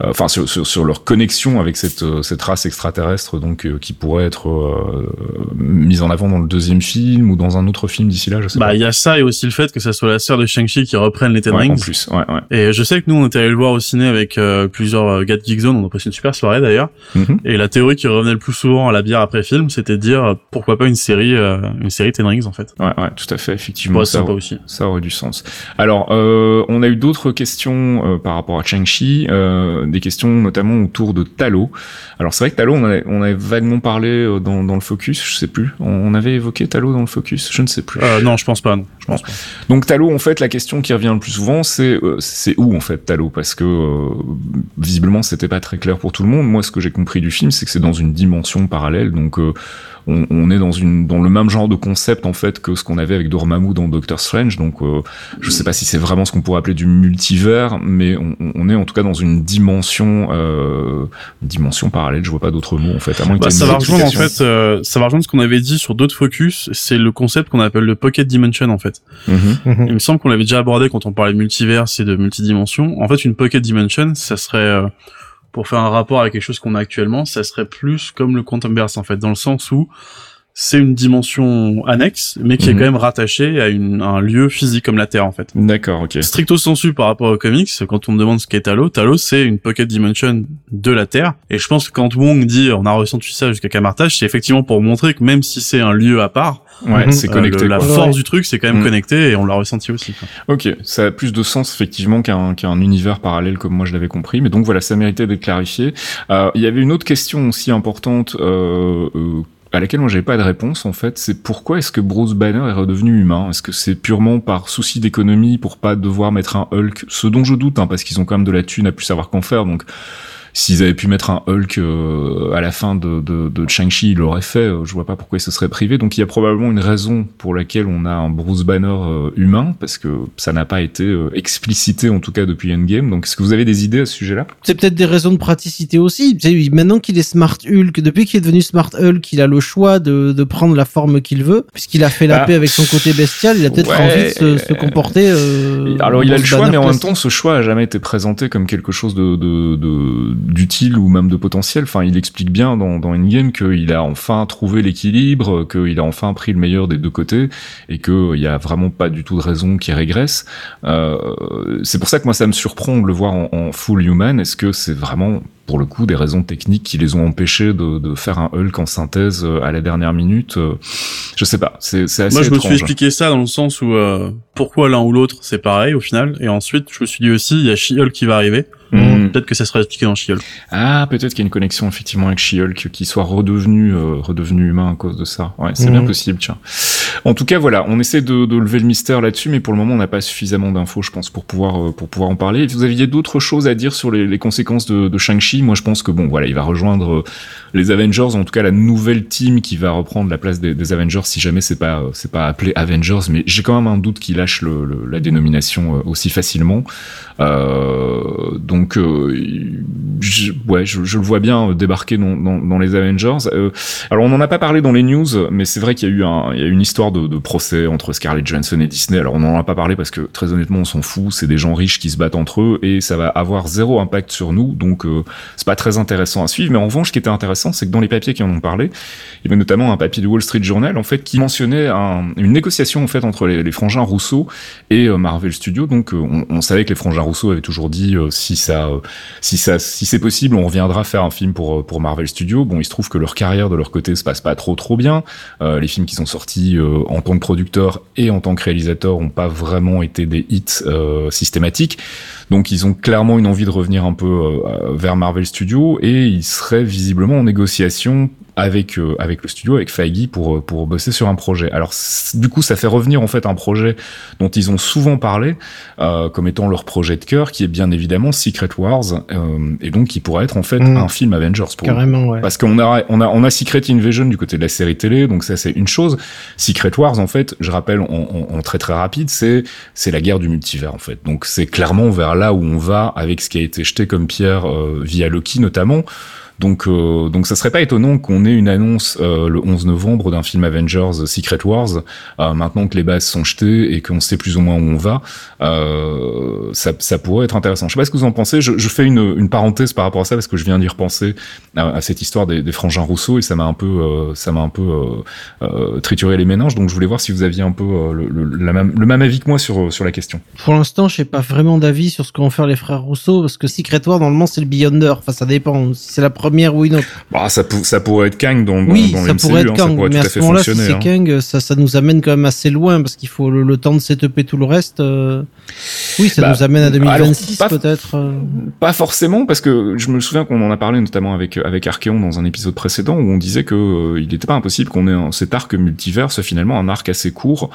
[SPEAKER 1] enfin sur, sur, sur leur connexion avec cette cette race extraterrestre, donc qui pourrait être mise en avant dans le deuxième film ou dans un autre film d'ici là, je sais
[SPEAKER 2] bah,
[SPEAKER 1] pas.
[SPEAKER 2] Il y a ça et aussi le fait que ça soit la sœur de Shang-Chi qui reprenne les Ten
[SPEAKER 1] ouais,
[SPEAKER 2] Rings.
[SPEAKER 1] En plus, ouais, ouais.
[SPEAKER 2] Et je sais que nous, on était allé le voir au ciné avec euh, plusieurs euh, gars de Geekzone. On a passé une super soirée d'ailleurs. Mm -hmm. Et la théorie qui revenait le plus souvent à la bière après film, c'était de dire euh, pourquoi pas une série, euh, une série Ten Rings en fait.
[SPEAKER 1] Ouais, ouais, tout à fait, effectivement.
[SPEAKER 2] ça, aurait,
[SPEAKER 1] aussi. ça aurait du sens. Alors, euh, on a eu d'autres questions par rapport à Shang-Chi, des questions notamment autour de Talo. Alors c'est vrai que Talo, on avait, on avait vaguement parlé dans, dans le focus, je sais plus. On avait évoqué Talo dans le focus, je ne sais plus.
[SPEAKER 2] Non, je pense pas. Je pense pas.
[SPEAKER 1] Donc Talo, en fait, la question qui revient le plus souvent, c'est euh, c'est où en fait Talo? Parce que euh, visiblement, c'était pas très clair pour tout le monde. Moi, ce que j'ai compris du film, c'est que c'est dans une dimension parallèle. Donc euh, on, on, est dans une dans le même genre de concept en fait que ce qu'on avait avec Dormammu dans Doctor Strange. Donc euh, je sais pas si c'est vraiment ce qu'on pourrait appeler du multivers, mais on, on, est en tout cas dans une dimension euh, dimension parallèle. Je vois pas d'autres mots en fait. À moins
[SPEAKER 2] bah, ça va rejoindre en fait, euh, ça va rejoindre ce qu'on avait dit sur d'autres focus. C'est le concept qu'on appelle le pocket dimension en fait.
[SPEAKER 1] Mm -hmm.
[SPEAKER 2] Il me semble qu'on l'avait déjà abordé quand on parlait de multivers et de multidimension. En fait, une pocket dimension, ça serait euh, pour faire un rapport avec quelque chose qu'on a actuellement, ça serait plus comme le quantum burst en fait, dans le sens où c'est une dimension annexe, mais qui est mhm. quand même rattachée à, une, un lieu physique comme la Terre en fait.
[SPEAKER 1] D'accord, ok.
[SPEAKER 2] Stricto sensu par rapport aux comics, quand on me demande ce qu'est Talos, Talos c'est une pocket dimension de la Terre. Et je pense que quand Wong dit on a ressenti ça jusqu'à Camartage, c'est effectivement pour montrer que même si c'est un lieu à part,
[SPEAKER 1] Ouais, c'est euh, connecté.
[SPEAKER 2] la force du truc, c'est quand même mm. connecté et on l'a ressenti aussi.
[SPEAKER 1] Quoi. Ok, ça a plus de sens effectivement qu'un qu'un univers parallèle comme moi je l'avais compris. Mais donc voilà, ça méritait d'être clarifié. Euh, il y avait une autre question aussi importante. Euh, euh à laquelle moi j'avais pas de réponse en fait, c'est pourquoi est-ce que Bruce Banner est redevenu humain? Est-ce que c'est purement par souci d'économie pour pas devoir mettre un Hulk? Ce dont je doute, hein, parce qu'ils ont quand même de la thune à plus savoir qu'en faire, donc S'ils avaient pu mettre un Hulk euh, à la fin de, de, de Shang-Chi, ils l'auraient fait. Euh, je vois pas pourquoi ils se seraient privés. Donc il y a probablement une raison pour laquelle on a un Bruce Banner euh, humain, parce que ça n'a pas été explicité en tout cas depuis Endgame. Donc est-ce que vous avez des idées à ce sujet-là?
[SPEAKER 4] C'est peut-être des raisons de praticité aussi. Maintenant qu'il est Smart Hulk, depuis qu'il est devenu Smart Hulk, il a le choix de, de prendre la forme qu'il veut, puisqu'il a fait la ah. paix avec son côté bestial. Il a peut-être envie de se, comporter.
[SPEAKER 1] Alors il a le choix, mais en même temps, ce choix a jamais été présenté comme quelque chose de, de, de d'utile ou même de potentiel. Enfin, il explique bien dans, dans Endgame qu'il a enfin trouvé l'équilibre, qu'il a enfin pris le meilleur des deux côtés et qu'il n'y a vraiment pas du tout de raison qu'il régresse. Euh, c'est pour ça que moi, ça me surprend de le voir en, en full human. Est-ce que c'est vraiment pour le coup des raisons techniques qui les ont empêchés de, de faire un Hulk en synthèse euh, à la dernière minute. Euh, je sais pas, c'est assez
[SPEAKER 2] Moi je me suis expliqué ça dans le sens où euh, pourquoi l'un ou l'autre c'est pareil au final et ensuite je me suis dit aussi il y a She-Hulk qui va arriver. Hmm. Peut-être que ça sera expliqué dans She-Hulk.
[SPEAKER 1] Ah, peut-être qu'il y a une connexion effectivement avec She-Hulk qui soit redevenu redevenu humain à cause de ça. Ouais, c'est bien hmm. possible, tiens. En tout cas, voilà, on essaie de, lever le mystère là-dessus, mais pour le moment, on n'a pas suffisamment d'infos, je pense, pour pouvoir pour pouvoir en parler. Vous aviez d'autres choses à dire sur les, conséquences de, Shang-Chi? Moi, je pense que bon, voilà, il va rejoindre euh, les Avengers, en tout cas la nouvelle team qui va reprendre la place des, Avengers, si jamais c'est pas c'est pas appelé Avengers, mais j'ai quand même un doute qu'il lâche la dénomination euh, aussi facilement. Euh, donc, je, ouais, je, le vois bien débarquer dans, dans, les Avengers. alors, on n'en a pas parlé dans les news, mais c'est vrai qu'il y a eu une histoire de, de, procès entre Scarlett Johansson et Disney. Alors, on n'en a pas parlé parce que très honnêtement, on s'en fout. C'est des gens riches qui se battent entre eux et ça va avoir zéro impact sur nous. Donc, c'est pas très intéressant à suivre. Mais en revanche, ce qui était intéressant, c'est que dans les papiers qui en ont parlé, il y avait notamment un papier du Wall Street Journal en fait qui mentionnait une négociation en fait entre les, frangins Rousseau et euh, Marvel Studios. Donc euh, on, savait que les frangins Rousseau avaient toujours dit euh, si ça, si ça, si c'est possible, on reviendra faire un film pour pour Marvel Studios. Bon, il se trouve que leur carrière de leur côté se passe pas trop trop bien. les films qui sont sortis en tant que producteur et en tant que réalisateur ont pas vraiment été des hits systématiques. Donc ils ont clairement une envie de revenir un peu vers Marvel Studios et ils seraient visiblement en négociation avec euh, avec le studio, avec Feige pour euh, pour bosser sur un projet. Alors du coup, ça fait revenir en fait un projet dont ils ont souvent parlé euh, comme étant leur projet de cœur, qui est bien évidemment Secret Wars, euh, et donc qui pourrait être en fait mm. un film Avengers pour
[SPEAKER 4] Carrément, ouais.
[SPEAKER 1] Parce qu'on a on a on a Secret Invasion du côté de la série télé, donc ça c'est une chose. Secret Wars en fait, je rappelle en, en, en très très rapide, c'est c'est la guerre du multivers en fait. Donc c'est clairement vers là où on va avec ce qui a été jeté comme pierre euh, via Loki notamment. Donc, euh, donc ça serait pas étonnant qu'on ait une annonce euh, le 11 novembre d'un film Avengers Secret Wars. Euh, maintenant que les bases sont jetées et qu'on sait plus ou moins où on va, euh, ça, pourrait être intéressant. Je sais pas ce que vous en pensez. Je, fais une, parenthèse par rapport à ça parce que je viens d'y repenser à, cette histoire des, frangins Rousseau et ça m'a un peu, euh, ça m'a un peu trituré les méninges. Donc je voulais voir si vous aviez un peu le même avis que moi sur sur la question.
[SPEAKER 4] Pour l'instant, je n'ai pas vraiment d'avis sur ce qu'ont faire les frères Rousseau parce que Secret Wars normalement c'est le Beyonder. Enfin, ça dépend. C'est la première ou une autre.
[SPEAKER 1] Bah, ça, ça pourrait être Kang dans,
[SPEAKER 4] oui,
[SPEAKER 1] dans,
[SPEAKER 4] ça pourrait être hein, Kang, mais à ce moment-là, si c'est hein. Kang, ça, ça nous amène quand même assez loin parce qu'il faut le, temps de setuper tout le reste. Euh. Oui, ça bah, nous amène à 2026 peut-être. Euh.
[SPEAKER 1] Pas forcément parce que je me souviens qu'on en a parlé notamment avec avec Archeon dans un épisode précédent où on disait que euh, il n'était pas impossible qu'on ait cet arc multiverse finalement un arc assez court,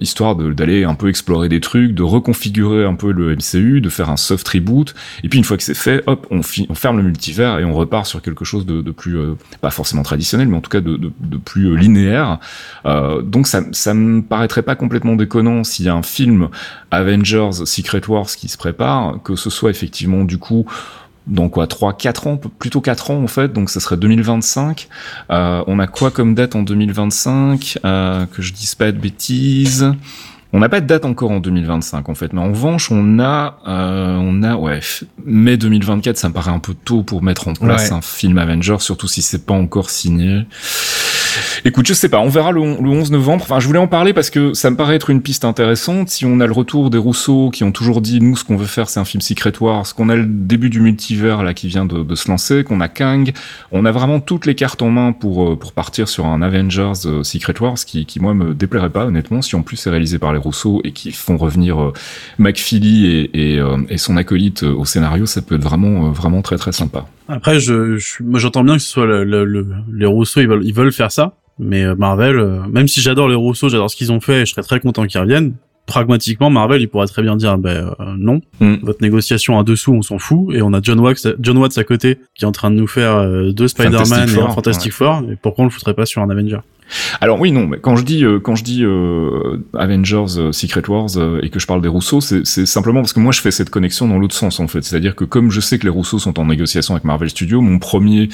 [SPEAKER 1] histoire d'aller un peu explorer des trucs, de reconfigurer un peu le MCU, de faire un soft reboot, et puis une fois que c'est fait, hop, on, on ferme le multivers et on repart sur quelque chose de, plus, euh, pas forcément traditionnel, mais en tout cas de, plus euh, linéaire. Euh, donc ça, ça me paraîtrait pas complètement déconnant s'il y a un film Avengers Secret Wars qui se prépare, que ce soit effectivement du coup dans quoi 3 4 ans plutôt 4 ans en fait. Donc ça serait 2025 euh, on a quoi comme date en 2025 euh, que je dise pas de bêtises on n'a pas de date encore en 2025 en fait, mais en revanche on a, euh, on a ouais, mai 2024, ça me paraît un peu tôt pour mettre en place un film Avengers, surtout si c'est pas encore signé. Écoute, je sais pas, on verra le, 11 novembre. Enfin, je voulais en parler parce que ça me paraît être une piste intéressante. Si on a le retour des Rousseau qui ont toujours dit, nous, ce qu'on veut faire, c'est un film Secret Wars, qu'on a le début du multivers là qui vient de, se lancer, qu'on a Kang, on a vraiment toutes les cartes en main pour euh, pour partir sur un Avengers euh, Secret Wars qui, qui moi me déplairait pas honnêtement. Si en plus c'est réalisé par les Rousseau et qui font revenir euh, McFeely et, et, et, son acolyte au scénario, ça peut être vraiment vraiment très très sympa.
[SPEAKER 2] Après, je, je moi j'entends bien que ce soit le, le, les Rousseau, ils veulent ils veulent faire ça. Mais euh, Marvel, euh, même si j'adore les Rousseau, j'adore ce qu'ils ont fait, et je serais très content qu'ils reviennent. Pragmatiquement, Marvel, il pourrait très bien dire, ben non, mm. votre négociation à dessous, on s'en fout, et on a John Watts, John Watts à côté, qui est en train de nous faire deux Spider-Man et un Fantastic Four, et pourquoi on le foutrait pas sur un Avenger?
[SPEAKER 1] Alors oui, non, mais quand je dis euh, quand je dis euh, Avengers euh, Secret Wars et que je parle des Rousseau, c'est simplement parce que moi je fais cette connexion dans l'autre sens en fait. C'est-à-dire que comme je sais que les Rousseau sont en négociation avec Marvel Studios, mon premier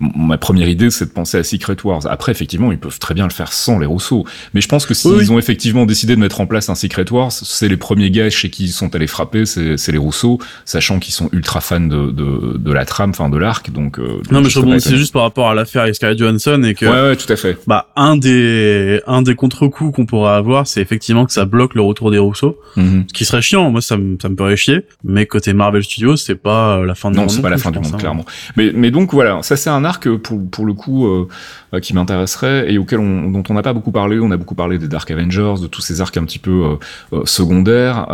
[SPEAKER 1] ma première idée c'est de penser à Secret Wars. Après effectivement, ils peuvent très bien le faire sans les Rousseau, mais je pense que s'ils ont effectivement décidé de mettre en place un Secret Wars, c'est les premiers gars chez qui ils sont allés frapper, c'est les Rousseau, sachant qu'ils sont ultra fans de, de, de la trame, enfin de l'arc. Donc
[SPEAKER 2] non, mais je rebondis juste par rapport à l'affaire Scarlett Johansson et que
[SPEAKER 1] ouais, ouais, tout à fait.
[SPEAKER 2] Bah un des un des contre-coups qu'on pourrait avoir, c'est effectivement que ça bloque le retour des Rousseau, mhm. ce qui serait chiant. Moi, ça me ça me ferait chier. Mais côté Marvel Studios, c'est pas euh, la fin du
[SPEAKER 1] monde.
[SPEAKER 2] Non,
[SPEAKER 1] c'est pas la fin du monde, hein. clairement. Mais mais donc voilà, ça c'est un arc pour pour le coup euh, euh, qui m'intéresserait et auquel on dont on n'a pas beaucoup parlé. On a beaucoup parlé des Dark Avengers, de tous ces arcs un petit peu secondaires,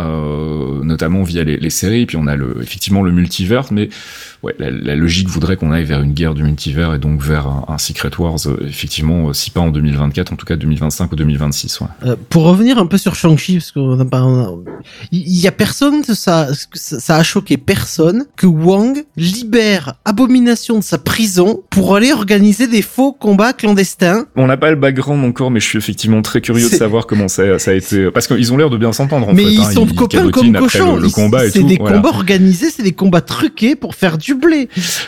[SPEAKER 1] notamment via les, les séries. Puis on a le effectivement le multivers, mais ouais, la, logique voudrait qu'on aille vers une guerre du multivers et donc vers un, Secret Wars, euh, effectivement, euh, si pas en 2024, en tout cas 2025 ou 2026. Ouais.
[SPEAKER 4] Euh, pour revenir un peu sur Shang-Chi, parce qu'on a pas, il y a personne, ça, ça a choqué personne que Wang libère Abomination de sa prison pour aller organiser des faux combats clandestins.
[SPEAKER 1] On n'a pas le background encore, mais je suis effectivement très curieux de savoir comment ça, ça a été, parce qu'ils ont l'air de bien s'entendre. En
[SPEAKER 4] mais
[SPEAKER 1] fait,
[SPEAKER 4] ils hein. sont copains comme cochons.
[SPEAKER 1] Le, combat
[SPEAKER 4] c'est des combats organisés, c'est des combats truqués pour faire du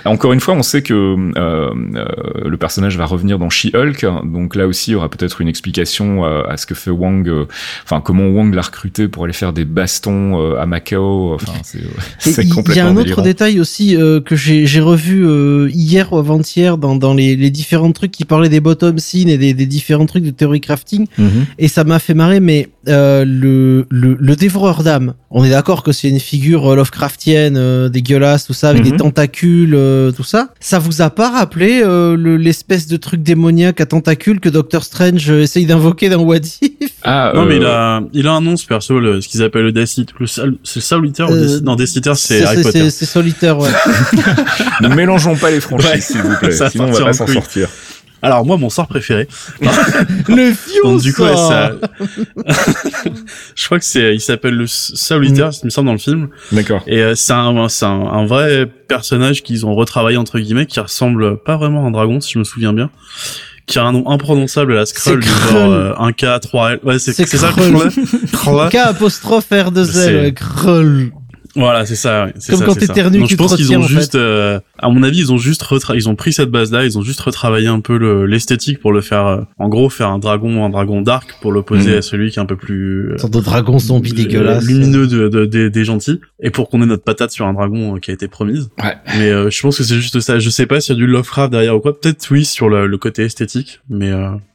[SPEAKER 1] Encore une fois, on sait que euh, euh, le personnage va revenir dans She-Hulk, donc là aussi, il y aura peut-être une explication euh, à, ce que fait Wang, enfin comment Wang l'a recruté pour aller faire des bastons à Macao. Enfin, c'est complètement.
[SPEAKER 4] Il y a un autre détail aussi que j'ai revu hier ou avant-hier dans, dans les, les, différents trucs qui parlaient des bottom scenes et des, des différents trucs de theory crafting, mhm. et ça m'a fait marrer. Mais le, le, le dévoreur d'âme, on est d'accord que c'est une figure Lovecraftienne dégueulasse, tout ça, avec des mhm tentacules, euh, tout ça. Ça vous a pas rappelé euh, l'espèce de truc démoniaque à tentacules que Doctor Strange euh, essaye d'invoquer dans What If?
[SPEAKER 2] Ah non mais il a il a un nom ce perso, le, ce qu'ils appellent le Death le c'est solitaire ou non Death c'est Harry Potter.
[SPEAKER 4] C'est solitaire ouais.
[SPEAKER 1] ne mélangeons pas les franchises s'il vous plaît, sinon on va pas s'en sortir.
[SPEAKER 2] Alors moi, mon sort préféré.
[SPEAKER 4] le fion Donc du coup, ça...
[SPEAKER 2] je crois que c'est, il s'appelle le solitaire, mm. il me semble dans le film.
[SPEAKER 1] D'accord.
[SPEAKER 2] Et euh, c'est un, c'est un, vrai personnage qu'ils ont retravaillé entre guillemets, qui ressemble pas vraiment à un dragon, si je me souviens bien qui a un nom imprononçable à la Skrull, genre euh, un K 3 L. Ouais, c'est ça
[SPEAKER 4] le K apostrophe R 2 L, Krull.
[SPEAKER 2] Voilà, c'est ça. Ouais,
[SPEAKER 4] Comme
[SPEAKER 2] ça,
[SPEAKER 4] quand t'éternues, tu
[SPEAKER 2] je pense qu'ils ont juste, euh, à mon avis, ils ont juste retra ils ont pris cette base-là, ils ont juste retravaillé un peu l'esthétique pour le faire, euh, en gros, faire un dragon, un dragon dark pour l'opposer mm. à celui qui est un peu plus.
[SPEAKER 4] Euh, sorte de dragon zombie dégueulasse.
[SPEAKER 2] Lumineux de, de, des gentils. Et pour qu'on ait notre patate sur un dragon qui a été promise.
[SPEAKER 1] Ouais.
[SPEAKER 2] Mais je pense que c'est juste ça. Je sais pas s'il y a du Lovecraft derrière ou quoi. Peut-être oui sur le, le côté esthétique. Mais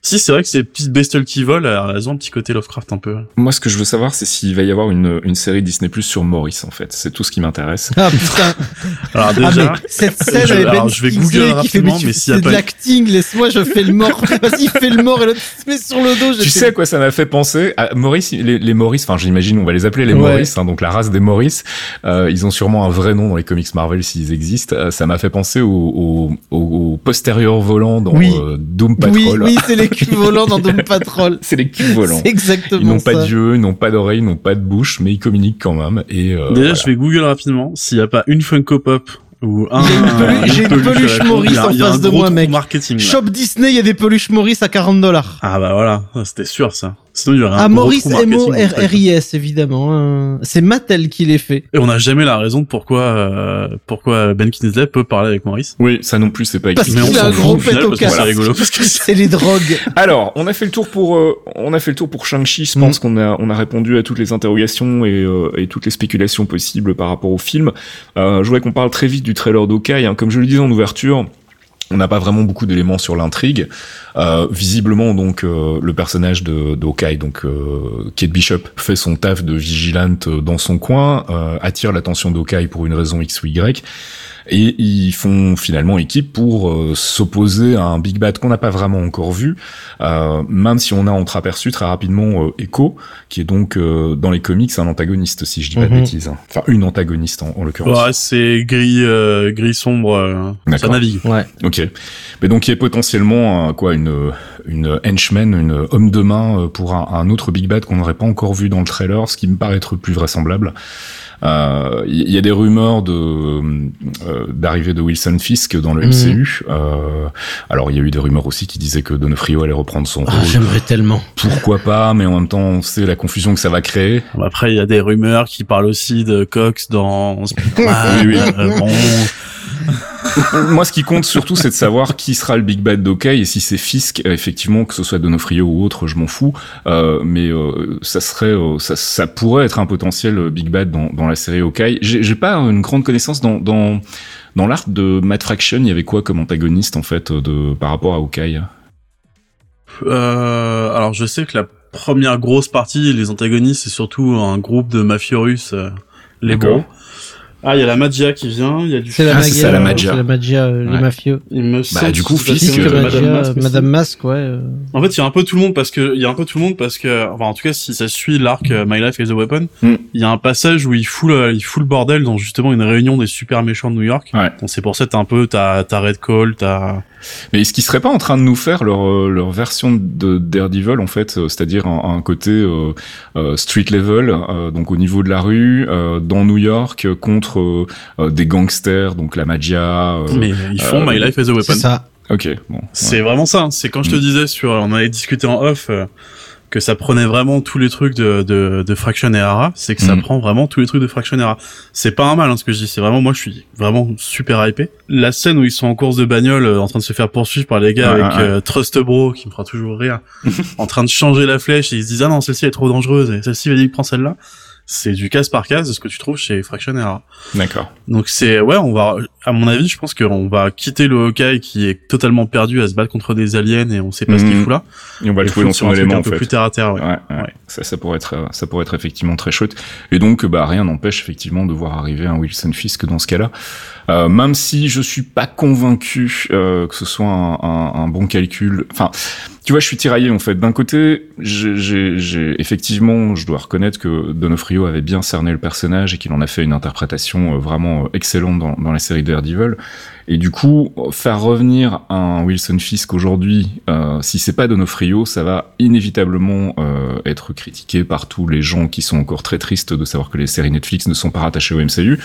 [SPEAKER 2] si c'est vrai que ces petites bestioles qui volent, elles ont un petit côté Lovecraft un peu.
[SPEAKER 1] Moi, ce que je veux savoir, c'est s'il va y avoir une, une série Disney Plus sur Maurice, en fait. C'est tout ce qui m'intéresse.
[SPEAKER 4] Ah putain.
[SPEAKER 2] alors déjà,
[SPEAKER 4] ah, cette scène je, avec Ben
[SPEAKER 2] je vais Google rapidement, mais, s'il y a
[SPEAKER 4] pas de l'acting, laisse-moi, je fais le mort. Vas-y, fais le mort et l'autre se met sur le dos.
[SPEAKER 1] Tu sais à quoi ça m'a fait penser? À Maurice, les, les Maurice, enfin j'imagine on va les appeler les Maurice, hein, donc la race des Maurice. Euh, ils ont sûrement un vrai nom dans les comics Marvel s'ils existent. Euh, ça m'a fait penser au, au, au, postérieur volant dans euh, Doom Patrol.
[SPEAKER 4] Oui, oui, c'est les culs volants dans Doom Patrol.
[SPEAKER 1] c'est les culs volants.
[SPEAKER 4] exactement
[SPEAKER 1] Ils n'ont pas d'yeux, ils n'ont pas d'oreilles, ils n'ont pas de bouche, mais ils communiquent quand même. Et
[SPEAKER 2] euh, déjà, je vais Google rapidement s'il n'y a pas une Funko Pop ou un.
[SPEAKER 4] J'ai une, peluche, Maurice en face de moi, mec.
[SPEAKER 2] Marketing,
[SPEAKER 4] Shop Disney, il y a des peluches Maurice à 40 dollars.
[SPEAKER 2] Ah bah voilà, c'était sûr ça. Sinon, il y aurait
[SPEAKER 4] un ah, Maurice M-O-R-R-I-S, évidemment. Hein. C'est Mattel qui les fait.
[SPEAKER 2] Et on n'a jamais la raison de pourquoi, euh, pourquoi Ben Kingsley peut parler avec Maurice.
[SPEAKER 1] Oui, ça non plus, c'est pas
[SPEAKER 4] écrit. Parce qu'il a un gros pet au cas. C'est les drogues.
[SPEAKER 1] Alors, on a fait le tour pour, euh, on a fait le tour pour Shang-Chi. Je pense mm. qu'on a, on a répondu à toutes les interrogations et, euh, et toutes les spéculations possibles par rapport au film. Euh, je voudrais qu'on parle très vite du trailer d'Okai. Hein. Comme je le disais en ouverture, on n'a pas vraiment beaucoup d'éléments sur l'intrigue. Euh, visiblement, donc, euh, le personnage de, de donc euh, Kate Bishop, fait son taf de vigilante dans son coin, euh, attire l'attention d'Hawkeye pour une raison X ou Y et ils font finalement équipe pour euh, s'opposer à un Big Bad qu'on n'a pas vraiment encore vu, euh, même si on a entreaperçu très rapidement euh, Echo, qui est donc euh, dans les comics un antagoniste, si je dis pas de mhm. bêtises. Hein. Enfin, une antagoniste en, l'occurrence.
[SPEAKER 2] Ouais, c'est gris, gris sombre, ça navigue.
[SPEAKER 4] Ouais.
[SPEAKER 1] Ok. Mais donc il y a potentiellement quoi une une henchman, une homme de main pour un, un autre Big Bad qu'on n'aurait pas encore vu dans le trailer, ce qui me paraît être plus vraisemblable. Il euh, y, a des rumeurs de euh, d'arrivée de Wilson Fisk dans le MCU. Mhm. Euh, alors il y a eu des rumeurs aussi qui disaient que Donofrio allait reprendre son
[SPEAKER 4] ah,
[SPEAKER 1] rôle.
[SPEAKER 4] J'aimerais tellement.
[SPEAKER 1] Pourquoi pas Mais en même temps, on sait la confusion que ça va créer.
[SPEAKER 2] Après, il y a des rumeurs qui parlent aussi de Cox dans.
[SPEAKER 1] Ah, oui, oui. bon. Moi, ce qui compte surtout, c'est de savoir qui sera le Big Bad d'Okay et si c'est Fisk, effectivement, que ce soit Donofrio ou autre, je m'en fous. Euh, mais euh, ça serait, euh, ça, ça, pourrait être un potentiel Big Bad dans, dans la série Hawkeye. J'ai pas une grande connaissance dans dans, dans l'art de Matt Fraction. Il y avait quoi comme antagoniste en fait de par rapport à
[SPEAKER 2] euh, Alors, je sais que la première grosse partie, les antagonistes, c'est surtout un groupe de mafieux russes, les bons. Ah, il y a la magia qui vient, il y a du
[SPEAKER 4] C'est la, ah, ça, la magia. C'est la magia, euh, les mafieux.
[SPEAKER 2] Il me
[SPEAKER 1] bah, du coup,
[SPEAKER 4] Fisk, euh, Madame, Madame Masque, ouais. Euh.
[SPEAKER 2] En fait, il y a un peu tout le monde parce que, il y a un peu tout le monde parce que, enfin, en tout cas, si ça suit l'arc My Life as a Weapon, mm. il y a un passage où il fout le, il fout le bordel dans justement une réunion des super méchants de New York.
[SPEAKER 1] Ouais.
[SPEAKER 2] Donc c'est pour ça t'as un peu, t'as, t'as Red Call, t'as,
[SPEAKER 1] mais est-ce qu'ils seraient pas en train de nous faire leur, euh, leur version de Daredevil en fait, euh, c'est-à-dire un, un, côté euh, euh, street level, euh, donc au niveau de la rue, euh, dans New York contre des gangsters, donc la magia.
[SPEAKER 2] Mais ils font My Life as a Weapon. C'est
[SPEAKER 4] ça.
[SPEAKER 1] Ok, bon.
[SPEAKER 2] C'est vraiment ça. C'est quand je te mm. disais sur, on avait discuté en off que ça prenait vraiment tous les trucs de, de, de Fraction Era, c'est que ça mm. prend vraiment tous les trucs de Fraction Era. C'est pas un mal hein, ce que je dis, c'est vraiment moi je suis vraiment super hypé. La scène où ils sont en course de bagnole euh, en train de se faire poursuivre par les gars avec euh, Trust Bro qui me fera toujours rire, en train de changer la flèche et ils se disent ah non celle-ci est trop dangereuse et celle-ci va dire prends celle-là c'est du case par case de ce que tu trouves chez Fraction Era.
[SPEAKER 1] D'accord.
[SPEAKER 2] Donc c'est ouais, on va à mon avis, je pense qu'on va quitter le Hawkeye qui est totalement perdu à se battre contre des aliens et on sait pas ce qu'il mhm. fout là.
[SPEAKER 1] Et on va le trouver dans son élément un
[SPEAKER 2] peu plus terre à terre. Ouais.
[SPEAKER 1] Ouais, ouais. Ça, ça pourrait être, ça pourrait être effectivement très chouette. Et donc, bah rien n'empêche effectivement de voir arriver un Wilson Fisk dans ce cas-là. Euh, même si je suis pas convaincu euh, que ce soit un, un, un bon calcul. Enfin tu vois, je suis tiraillé en fait. D'un côté, j'ai effectivement, je dois reconnaître que Donofrio avait bien cerné le personnage et qu'il en a fait une interprétation euh, vraiment euh, excellente dans, dans la série Daredevil. Et du coup, faire revenir un Wilson Fisk aujourd'hui, euh, si c'est pas Donofrio, ça va inévitablement euh, être critiqué par tous les gens qui sont encore très tristes de savoir que les séries Netflix ne sont pas rattachées au MCU.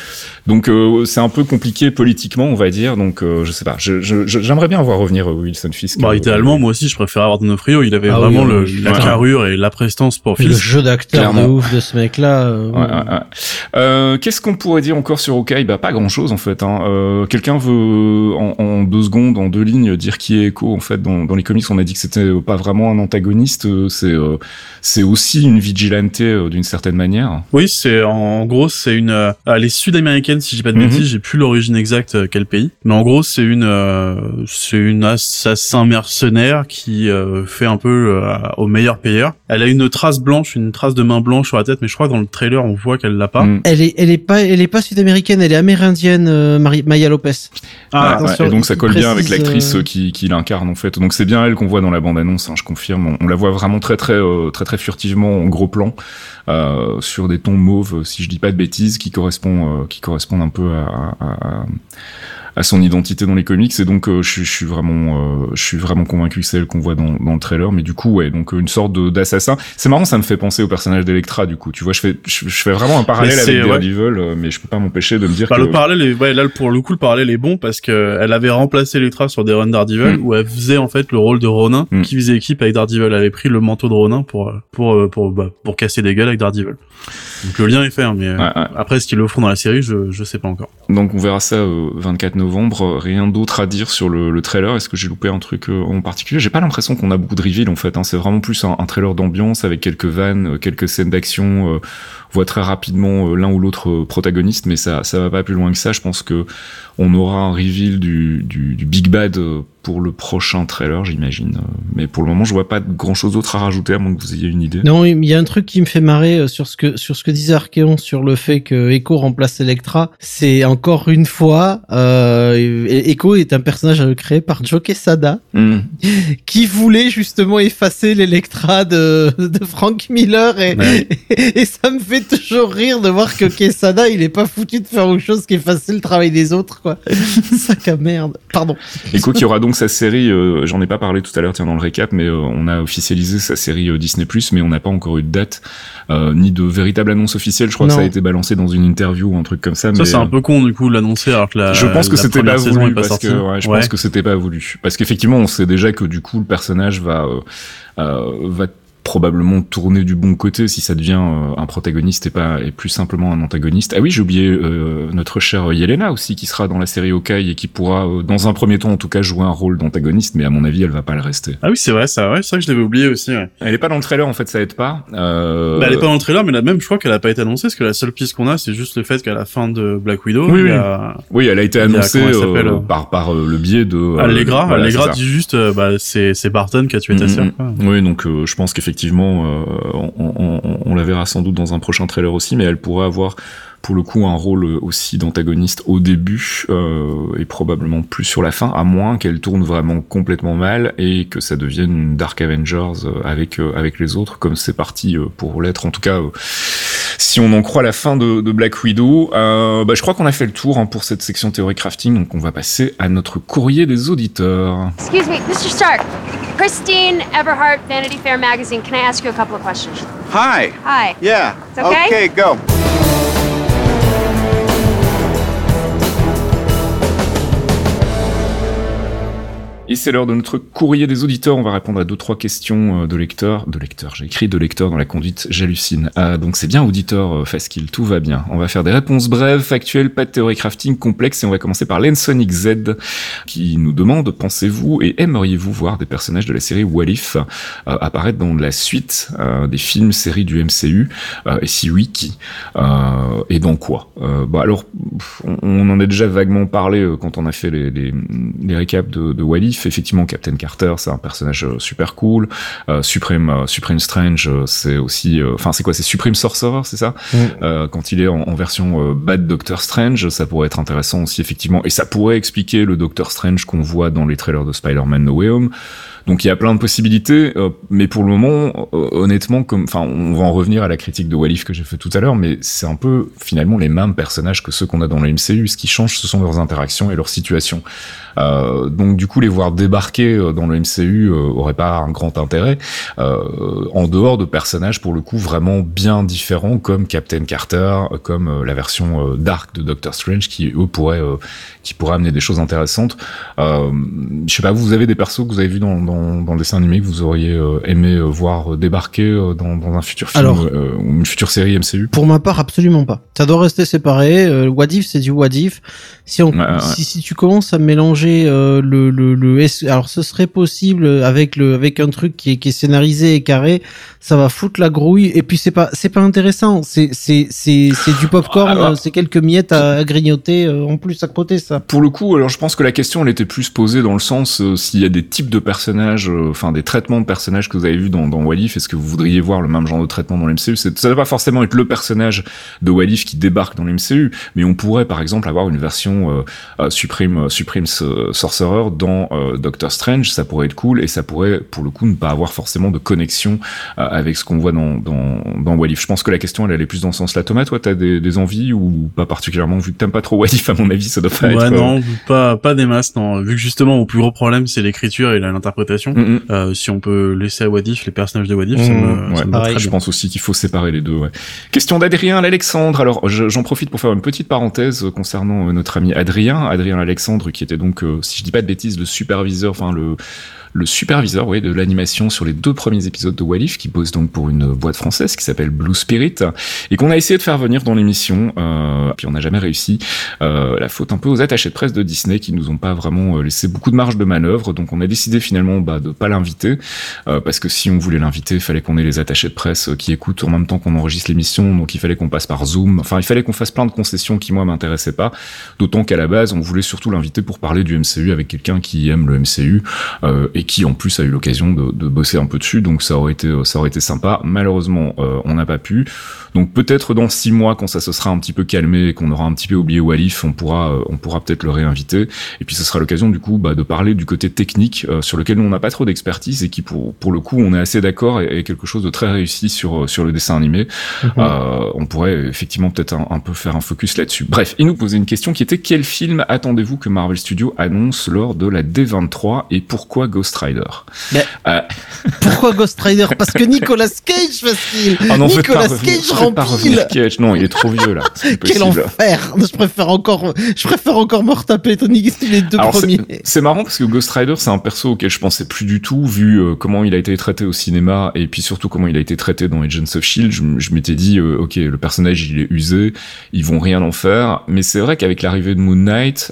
[SPEAKER 1] Donc euh, c'est un peu compliqué politiquement, on va dire. Donc euh, je sais pas. J'aimerais bien voir revenir Wilson Fisk.
[SPEAKER 2] Bah, idéalement, moi aussi, je préfère avoir Donofrio. Il avait ah vraiment le, la carrure et la prestance pour Fisk.
[SPEAKER 4] Le jeu d'acteur de ouf de ce mec-là.
[SPEAKER 1] Euh, ouais, ouais, Qu'est-ce qu'on pourrait dire encore sur Hawkeye? Bah pas grand-chose en fait. Hein. Quelqu'un veut en, deux secondes, en deux lignes, dire qui est Echo. En fait, dans, les comics, on a dit que c'était pas vraiment un antagoniste. Euh, c'est euh, c'est aussi une vigilante euh, d'une certaine manière.
[SPEAKER 2] Oui, c'est en gros c'est une elle est sud-américaine si j'ai pas de mhm. bêtises. J'ai plus l'origine exacte quel pays, mais en gros c'est une c'est une assassin mercenaire qui fait un peu au meilleur payeur. Elle a une trace blanche, une trace de main blanche sur la tête, mais je crois que dans le trailer on voit qu'elle l'a pas.
[SPEAKER 4] Mhm. Elle est elle est pas elle est pas sud-américaine, elle est amérindienne. Maya Lopez.
[SPEAKER 1] Ah, et donc ça colle bien avec l'actrice euh, qui, qui l'incarne en fait. Donc c'est bien elle qu'on voit dans la bande annonce, hein, je confirme. On, la voit vraiment très très euh, très très furtivement en gros plan euh, sur des tons mauves, si je dis pas de bêtises, qui correspond qui correspondent un peu à, à, à son identité dans les comics. Et donc euh, je, je, suis vraiment euh, je suis vraiment convaincu que c'est elle qu'on voit dans, dans, le trailer. Mais du coup ouais donc une sorte d'assassin. C'est marrant ça me fait penser au personnage d'Electra du coup. Tu vois je fais je, fais vraiment un parallèle avec Daredevil euh, mais je peux pas m'empêcher de me dire
[SPEAKER 2] bah,
[SPEAKER 1] que
[SPEAKER 2] le parallèle est, ouais là pour le coup le parallèle est bon parce que elle avait remplacé Electra sur des runs Daredevil mm. où elle faisait en fait le rôle de Ronin mm. qui faisait équipe avec Daredevil elle avait pris le manteau de Ronin pour pour pour bah, pour casser des gueules avec Daredevil donc le lien est fait hein, mais après ce qu'ils le feront dans la série je je sais pas encore.
[SPEAKER 1] Donc on verra ça 24 novembre. Rien d'autre à dire sur le, le trailer. Est-ce que j'ai loupé un truc en particulier? J'ai pas l'impression qu'on a beaucoup de reveal en fait. Hein. C'est vraiment plus un, trailer d'ambiance avec quelques vannes, quelques scènes d'action voit très rapidement euh, l'un ou l'autre euh, protagoniste, mais ça ça va pas plus loin que ça. Je pense que on aura un reveal du, Big Bad euh, pour le prochain trailer, j'imagine. Mais pour le moment, je vois pas grand chose d'autre à rajouter, à moins que vous ayez une idée.
[SPEAKER 4] Non, il y a un truc qui me fait marrer sur ce que sur ce que disait Archeon sur le fait que Echo remplace Electra. C'est encore une fois, euh, Echo est un personnage créé par Joe Quesada, hmm. qui voulait justement effacer l'Electra de, de Frank Miller et, et, ça me fait toujours rire de voir que Quesada, il est pas foutu de faire autre chose qu'effacer le travail des autres, quoi. Sac à merde. Pardon.
[SPEAKER 1] Echo qui aura donc sa série, euh, j'en ai pas parlé tout à l'heure, tiens, dans le récap, mais euh, on a officialisé sa série euh, Disney+, mais on n'a pas encore eu de date, ni de véritable annonce officielle. Je crois que ça a été balancé dans une interview ou un truc comme ça.
[SPEAKER 2] Ça, c'est un peu con, du coup, de l'annoncer alors que la
[SPEAKER 1] Je pense que c'était pas voulu, parce que, ouais, je pense que c'était pas voulu. Parce qu'effectivement, on sait déjà que, du coup, le personnage va, va probablement tourner du bon côté si ça devient euh, un protagoniste et pas et plus simplement un antagoniste. Ah oui, j'ai oublié euh, notre chère Yelena aussi qui sera dans la série Okai et qui pourra euh, dans un premier temps en tout cas jouer un rôle d'antagoniste, mais à mon avis elle va pas le rester.
[SPEAKER 2] Ah oui c'est vrai, ça, ouais, c'est vrai que je l'avais oublié aussi. Ouais.
[SPEAKER 1] Elle est pas dans le trailer en fait, ça aide pas. Euh...
[SPEAKER 2] Bah, elle est pas dans le trailer, mais là même je crois qu'elle a pas été annoncée parce que la seule piste qu'on a c'est juste le fait qu'à la fin de Black Widow,
[SPEAKER 1] oui, oui. oui elle a été annoncée par par le biais de
[SPEAKER 2] Allegra. Allegra dit juste bah c'est c'est Barton qui a tué ta mm-hmm. sœur.
[SPEAKER 1] Oui donc je pense qu'effectivement on, la verra sans doute dans un prochain trailer aussi, mais elle pourrait avoir pour le coup un rôle aussi d'antagoniste au début euh, et probablement plus sur la fin, à moins qu'elle tourne vraiment complètement mal et que ça devienne une Dark Avengers euh, euh, avec les autres, comme c'est parti pour l'être. En tout cas, si on en croit la fin de, Black Widow, bah, je crois qu'on a fait le tour hein, pour cette section théorie crafting, donc on va passer à notre courrier des auditeurs.
[SPEAKER 6] Excuse me, Mr. Stark. Christine Everhart, Vanity Fair magazine. Can I ask you a couple of questions?
[SPEAKER 5] Hi.
[SPEAKER 6] Hi.
[SPEAKER 5] Yeah.
[SPEAKER 6] It's okay?
[SPEAKER 5] Okay, go.
[SPEAKER 1] Et c'est l'heure de notre courrier des auditeurs. On va répondre à deux trois questions euh, de lecteurs. De lecteurs, j'ai écrit de lecteurs dans la conduite, j'hallucine. Ah, donc c'est bien auditeur euh, qu'il tout va bien. On va faire des réponses brèves, factuelles, pas de théorie crafting complexe et on va commencer par Lensonic Z qui nous demande pensez-vous et aimeriez-vous voir des personnages de la série Walif euh, apparaître dans la suite des films séries du MCU et si oui qui? Et dans quoi? Bah alors on, en a déjà vaguement parlé quand on a fait les, récaps de Walif effectivement Captain Carter c'est un personnage euh, super cool euh, Supreme euh, Supreme Strange c'est aussi enfin c'est quoi c'est Supreme Sorcerer c'est ça mm. quand il est en, version Bad Doctor Strange ça pourrait être intéressant aussi effectivement et ça pourrait expliquer le Doctor Strange qu'on voit dans les trailers de Spider-Man No Way Home donc il y a plein de possibilités, euh, mais pour le moment, euh, honnêtement, comme, enfin, on va en revenir à la critique de Walif que j'ai fait tout à l'heure, mais c'est un peu finalement les mêmes personnages que ceux qu'on a dans le MCU. Ce qui change, ce sont leurs interactions et leurs situations. Euh, donc du coup, les voir débarquer euh, dans le MCU aurait pas un grand intérêt, en dehors de personnages pour le coup vraiment bien différents, comme Captain Carter, comme la version dark de Doctor Strange, qui eux pourraient, qui pourraient amener des choses intéressantes. je sais pas, vous avez des persos que vous avez vus dans dans, le dessin animé que vous auriez euh, aimé euh, voir débarquer euh, dans, un futur film ou une future série MCU
[SPEAKER 4] Pour ma part, absolument pas. Ça doit rester séparé. Euh, Wadif, c'est du Wadif. Si, on, si, si tu commences à mélanger le, le, le, alors ce serait possible avec le avec un truc qui est, qui est scénarisé et carré, ça va foutre la grouille et puis c'est pas c'est pas intéressant. C'est c'est c'est c'est du popcorn, c'est quelques miettes à, grignoter en plus à côté ça.
[SPEAKER 1] Pour le coup, alors je pense que la question elle était plus posée dans le sens s'il y a des types de personnages euh, enfin des traitements de personnages que vous avez vu dans, dans Walif, est-ce que vous voudriez voir le même genre de traitement dans l'MCU Ça ne va pas forcément être le personnage de Walif qui débarque dans l'MCU, mais on pourrait par exemple avoir une version euh, euh Supreme, euh, Supreme Sorcerer dans Doctor Strange, ça pourrait être cool et ça pourrait pour le coup ne pas avoir forcément de connexion avec ce qu'on voit dans, dans, dans Walif. Je pense que la question elle allait plus dans ce sens-là. Thomas, toi t'as des, des envies ou pas particulièrement vu que t'aimes pas trop Walif à mon avis, ça doit pas
[SPEAKER 2] ouais,
[SPEAKER 1] être.
[SPEAKER 2] non, pas pas des masses, non. Vu que justement mon plus gros problème c'est l'écriture et l'interprétation interprétation. Mm-hmm. si on peut laisser à Wadif les personnages de Wadif, ça me, ça me
[SPEAKER 1] Je pense aussi qu'il faut séparer les deux. Ouais. Question d'Adrien Alexandre. Alors j'en profite pour faire une petite parenthèse concernant notre ami Adrien, Adrien Alexandre, qui était donc, si je dis pas de bêtises, le superviseur, enfin le le superviseur oui, de l'animation sur les deux premiers épisodes de Walif, qui bosse donc pour une boîte française qui s'appelle Blue Spirit, et qu'on a essayé de faire venir dans l'émission, euh, puis on n'a jamais réussi. Euh, la faute un peu aux attachés de presse de Disney qui nous ont pas vraiment euh, laissé beaucoup de marge de manœuvre, donc on a décidé finalement bah, de pas l'inviter, euh, parce que si on voulait l'inviter, il fallait qu'on ait les attachés de presse qui écoutent en même temps qu'on enregistre l'émission, donc il fallait qu'on passe par Zoom, enfin il fallait qu'on fasse plein de concessions qui moi m'intéressaient pas, d'autant qu'à la base on voulait surtout l'inviter pour parler du MCU avec quelqu'un qui aime le MCU euh, qui en plus a eu l'occasion de, de, bosser un peu dessus, donc ça aurait été ça aurait été sympa. Malheureusement, euh, on n'a pas pu. Donc peut-être dans six mois, quand ça se sera un petit peu calmé et qu'on aura un petit peu oublié Walif, on pourra euh, on pourra peut-être le réinviter. Et puis ce sera l'occasion du coup bah, de parler du côté technique euh, sur lequel on n'a pas trop d'expertise et qui pour pour le coup on est assez d'accord et, quelque chose de très réussi sur sur le dessin animé. Mhm. on pourrait effectivement peut-être un, un, peu faire un focus là-dessus. Bref, il nous posait une question qui était quel film attendez-vous que Marvel Studios annonce lors de la D23 et pourquoi Ghost Rider
[SPEAKER 4] mais euh... Pourquoi Ghost Rider? Parce que Nicolas Cage, facile.
[SPEAKER 1] Non, Nicolas Cage remplit. Cage. Non, il est trop vieux là.
[SPEAKER 4] Quel enfer Je préfère encore, je préfère encore me retaper Tony les deux premiers.
[SPEAKER 1] C'est marrant parce que Ghost Rider, c'est un perso auquel je pensais plus du tout, vu euh, comment il a été traité au cinéma et puis surtout comment il a été traité dans Agents of Shield. Je, m'étais dit, euh, ok, le personnage il est usé, ils vont rien en faire. Mais c'est vrai qu'avec l'arrivée de Moon Knight,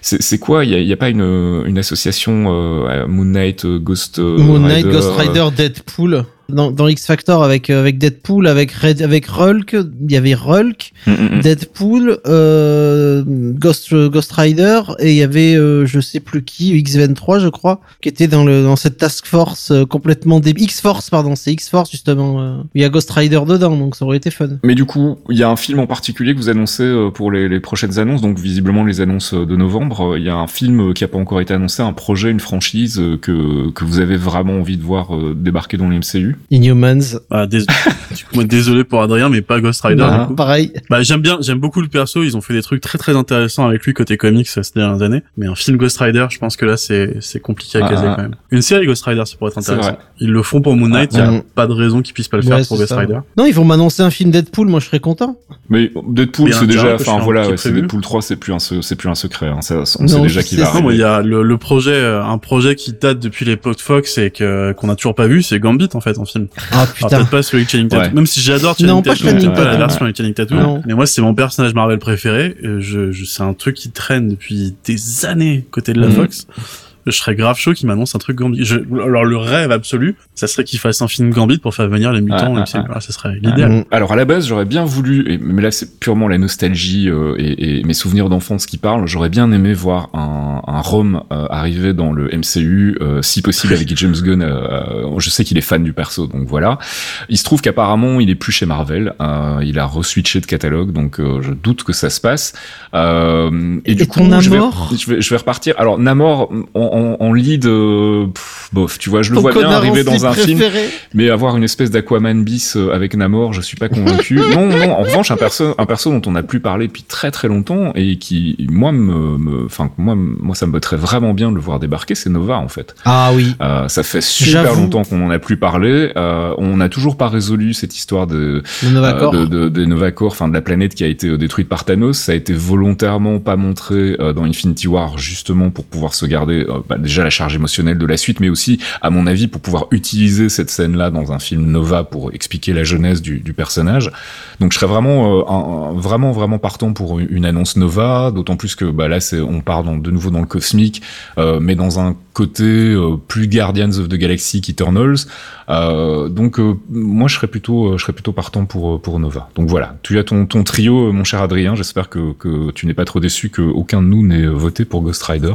[SPEAKER 1] c'est quoi? Il y a, pas une, une association Moon Knight, euh, Ghost euh,
[SPEAKER 4] Moon Knight, Ghost Rider, Deadpool dans, dans X Factor avec euh, avec Deadpool, avec Red, avec Hulk, il y avait Hulk, mm, mm, mm. Deadpool, euh, Ghost Ghost Rider et il y avait euh, je sais plus qui X23 je crois qui était dans le dans cette task force euh, complètement des X Force pardon c'est X Force justement il y a Ghost Rider dedans donc ça aurait été fun.
[SPEAKER 1] Mais du coup il y a un film en particulier que vous annoncez pour les, les prochaines annonces donc visiblement les annonces de novembre il y a un film qui a pas encore été annoncé un projet une franchise que que vous avez vraiment envie de voir débarquer dans l'MCU
[SPEAKER 4] Inhumans.
[SPEAKER 2] Ah, désolé pour Adrien, mais pas Ghost Rider.
[SPEAKER 4] pareil.
[SPEAKER 2] Bah, j'aime bien, j'aime beaucoup le perso. Ils ont fait des trucs très très intéressants avec lui côté comics ces dernières années. Mais un film Ghost Rider, je pense que là, c'est, c'est compliqué à caser ah. quand même. Une série Ghost Rider, ça pourrait être intéressant. Ils le font pour Moon Knight. Il y a pas de raison qu'ils puissent pas le faire pour Ghost Rider.
[SPEAKER 4] Non, ils vont m'annoncer un film Deadpool. Moi, je serais content.
[SPEAKER 1] Mais Deadpool, c'est déjà, enfin voilà, Deadpool 3, c'est plus un, c'est plus un secret. Hein. Ça, on sait déjà qu'il va.
[SPEAKER 2] Non, il y a le, le projet, euh, un projet qui date depuis l'époque Fox et que qu'on a toujours pas vu, c'est Gambit en fait film.
[SPEAKER 4] Ah putain.
[SPEAKER 2] Peut-être pas celui Channing Tatum. Même si j'adore Channing Tatum, pas, pas la version avec Channing Tatum. Mais moi, c'est mon personnage Marvel préféré. Je, je c'est un truc qui traîne depuis des années côté de la mhm. Fox je serais grave chaud qu'il m'annonce un truc Gambit. Je, alors le rêve absolu, ça serait qu'il fasse un film Gambit pour faire venir les mutants. Ah, ah, ah. ça serait l'idéal. Mm.
[SPEAKER 1] Alors à la base, j'aurais bien voulu, mais là c'est purement la nostalgie euh, et, et, mes souvenirs d'enfance qui parlent. J'aurais bien aimé voir un, un Rome euh, arriver dans le MCU, euh, si possible avec James Gunn. je sais qu'il est fan du perso, donc voilà. Il se trouve qu'apparemment il est plus chez Marvel. il a reswitché de catalogue, donc je doute que ça se passe.
[SPEAKER 4] et, du coup, je vais,
[SPEAKER 1] je vais, je vais repartir. Alors Namor, on, en, lead, euh, bof, tu vois, je le vois bien arriver dans un film, mais avoir une espèce d'Aquaman bis euh, avec Namor, je suis pas convaincu. non, non, en revanche, un perso, un perso dont on n'a plus parlé depuis très très longtemps et qui, moi, me, enfin, moi, moi, ça me botterait vraiment bien de le voir débarquer, c'est Nova en fait.
[SPEAKER 4] Ah oui.
[SPEAKER 1] Euh, ça fait super longtemps qu'on en a plus parlé. Euh, on n'a toujours pas résolu cette histoire de,
[SPEAKER 4] Nova
[SPEAKER 1] de, de, de Nova Corps, enfin de la planète qui a été détruite par Thanos. Ça a été volontairement pas montré dans Infinity War justement pour pouvoir se garder bah, déjà la charge émotionnelle de la suite, mais aussi, à mon avis, pour pouvoir utiliser cette scène-là dans un film Nova pour expliquer la jeunesse du, du personnage. Donc je serais vraiment, euh, vraiment, vraiment partant pour une annonce Nova, d'autant plus que bah, là, on part de nouveau dans le cosmique, euh, mais dans un côté euh, plus Guardians of the Galaxy qu'Eternals. Donc moi, je serais plutôt, je serais plutôt partant pour pour Nova. Donc voilà, tu as ton ton trio, mon cher Adrien. J'espère que que tu n'es pas trop déçu que aucun de nous n'ait voté pour Ghost Rider.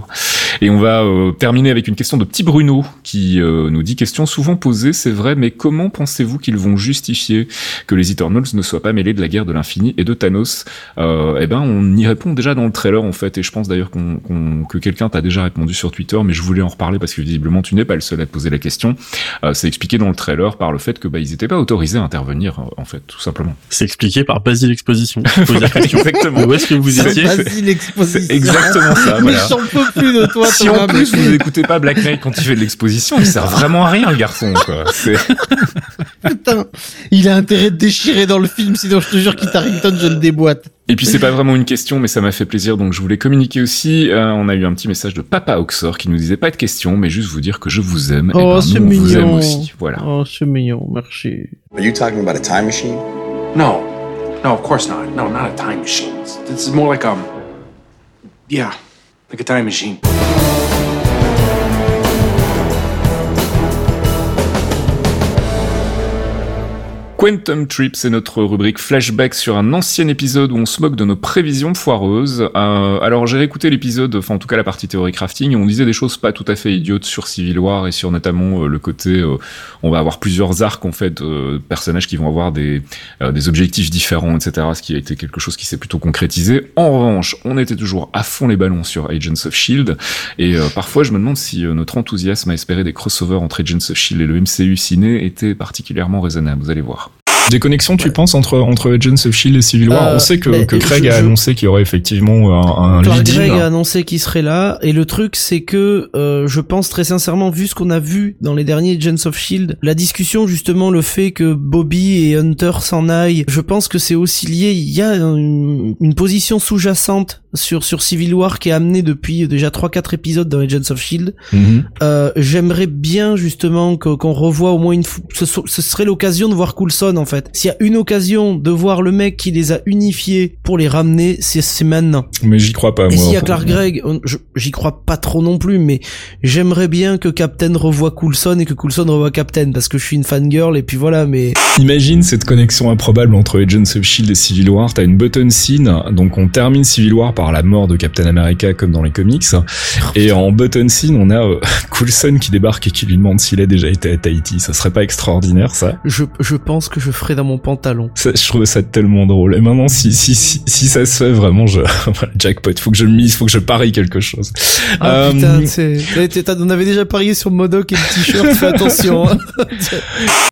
[SPEAKER 1] Et on va terminer avec une question de petit Bruno qui euh, nous dit question souvent posée, c'est vrai, mais comment pensez-vous qu'ils vont justifier que les Eternals ne soient pas mêlés de la guerre de l'infini et de Thanos? Euh, Eh ben, on y répond déjà dans le trailer en fait, et je pense d'ailleurs qu'on, que quelqu'un t'a déjà répondu sur Twitter, mais je voulais en reparler parce que visiblement tu n'es pas le seul à te poser la question. Euh, c'est expliqué dans le trailer par le fait que bah ils étaient pas autorisés à intervenir en fait, tout simplement.
[SPEAKER 2] C'est expliqué par Basile Exposition.
[SPEAKER 1] Exactement.
[SPEAKER 2] Où est-ce que vous étiez
[SPEAKER 4] Basile Exposition.
[SPEAKER 1] exactement ça.
[SPEAKER 4] Voilà. Mais j'en peux plus de toi.
[SPEAKER 1] Si en plus vous n'écoutez pas Black Knight quand il fait de l'exposition, il sert vraiment à rien le garçon. Quoi.
[SPEAKER 4] Putain, il a intérêt de déchirer dans le film, sinon je te jure qu'il Harrington, je le déboîte.
[SPEAKER 1] Et puis c'est pas vraiment une question, mais ça m'a fait plaisir, donc je voulais communiquer aussi. Euh, on a eu un petit message de Papa Oxor qui nous disait pas de question, mais juste vous dire que je vous aime.
[SPEAKER 4] Oh,
[SPEAKER 1] et
[SPEAKER 4] ben, nous,
[SPEAKER 1] mignon. Vous aime aussi. Voilà.
[SPEAKER 4] Oh, c'est mignon, merci.
[SPEAKER 7] Are you talking about a time machine?
[SPEAKER 8] No, no, of course not. No, not a time machine. This is more like um, yeah, like a time machine.
[SPEAKER 1] Quantum Trip, c'est notre rubrique flashback sur un ancien épisode où on se moque de nos prévisions foireuses. Euh, alors j'ai réécouté l'épisode, enfin en tout cas la partie théorie crafting, et on disait des choses pas tout à fait idiotes sur Civil War et sur notamment euh, le côté, euh, on va avoir plusieurs arcs en fait, personnages qui vont avoir des, des objectifs différents, etc. Ce qui a été quelque chose qui s'est plutôt concrétisé. En revanche, on était toujours à fond les ballons sur Agents of Shield, et parfois je me demande si notre enthousiasme à espérer des crossovers entre Agents of Shield et le MCU ciné était particulièrement raisonnable. Vous allez voir. Des connexions, tu penses, entre, entre Agents of Shield et Civil War? on euh, sait que, que Craig a annoncé qu'il y aurait effectivement un, un
[SPEAKER 4] Craig a annoncé qu'il serait là. Et le truc, c'est que, euh, je pense très sincèrement, vu ce qu'on a vu dans les derniers Agents of Shield, la discussion, justement, le fait que Bobby et Hunter s'en aillent, je pense que c'est aussi lié, il y a une, une position sous-jacente sur sur Civil War qui est amené depuis déjà 3-4 épisodes dans Agents of Shield. Mhm. euh, J'aimerais bien justement qu'on revoie au moins une fois. Ce, ce, serait l'occasion de voir Coulson en fait. S'il y a une occasion de voir le mec qui les a unifiés pour les ramener, c'est maintenant.
[SPEAKER 1] Mais j'y crois pas.
[SPEAKER 4] Et s'il y a Clark Gregg, j'y crois pas trop non plus, mais j'aimerais bien que Captain revoie Coulson et que Coulson revoie Captain parce que je suis une fangirl et puis voilà. Mais
[SPEAKER 1] imagine cette connexion improbable entre Agents of Shield et Civil War. T'as une button scene, donc on termine Civil War par la mort de Captain America comme dans les comics. Et en button scene, on a euh, Coulson qui débarque et qui lui demande s'il a déjà été à Tahiti. Ça serait pas extraordinaire, ça?
[SPEAKER 4] Je, je pense que je ferais dans mon pantalon.
[SPEAKER 1] Ça, je trouve ça tellement drôle. Et maintenant, si, si, si, si ça se fait vraiment, je, jackpot. Faut que je mise, faut que je parie quelque chose.
[SPEAKER 4] Ah euh... putain, c'est, on avait déjà parié sur Modoc et le t-shirt, fais attention. Hein.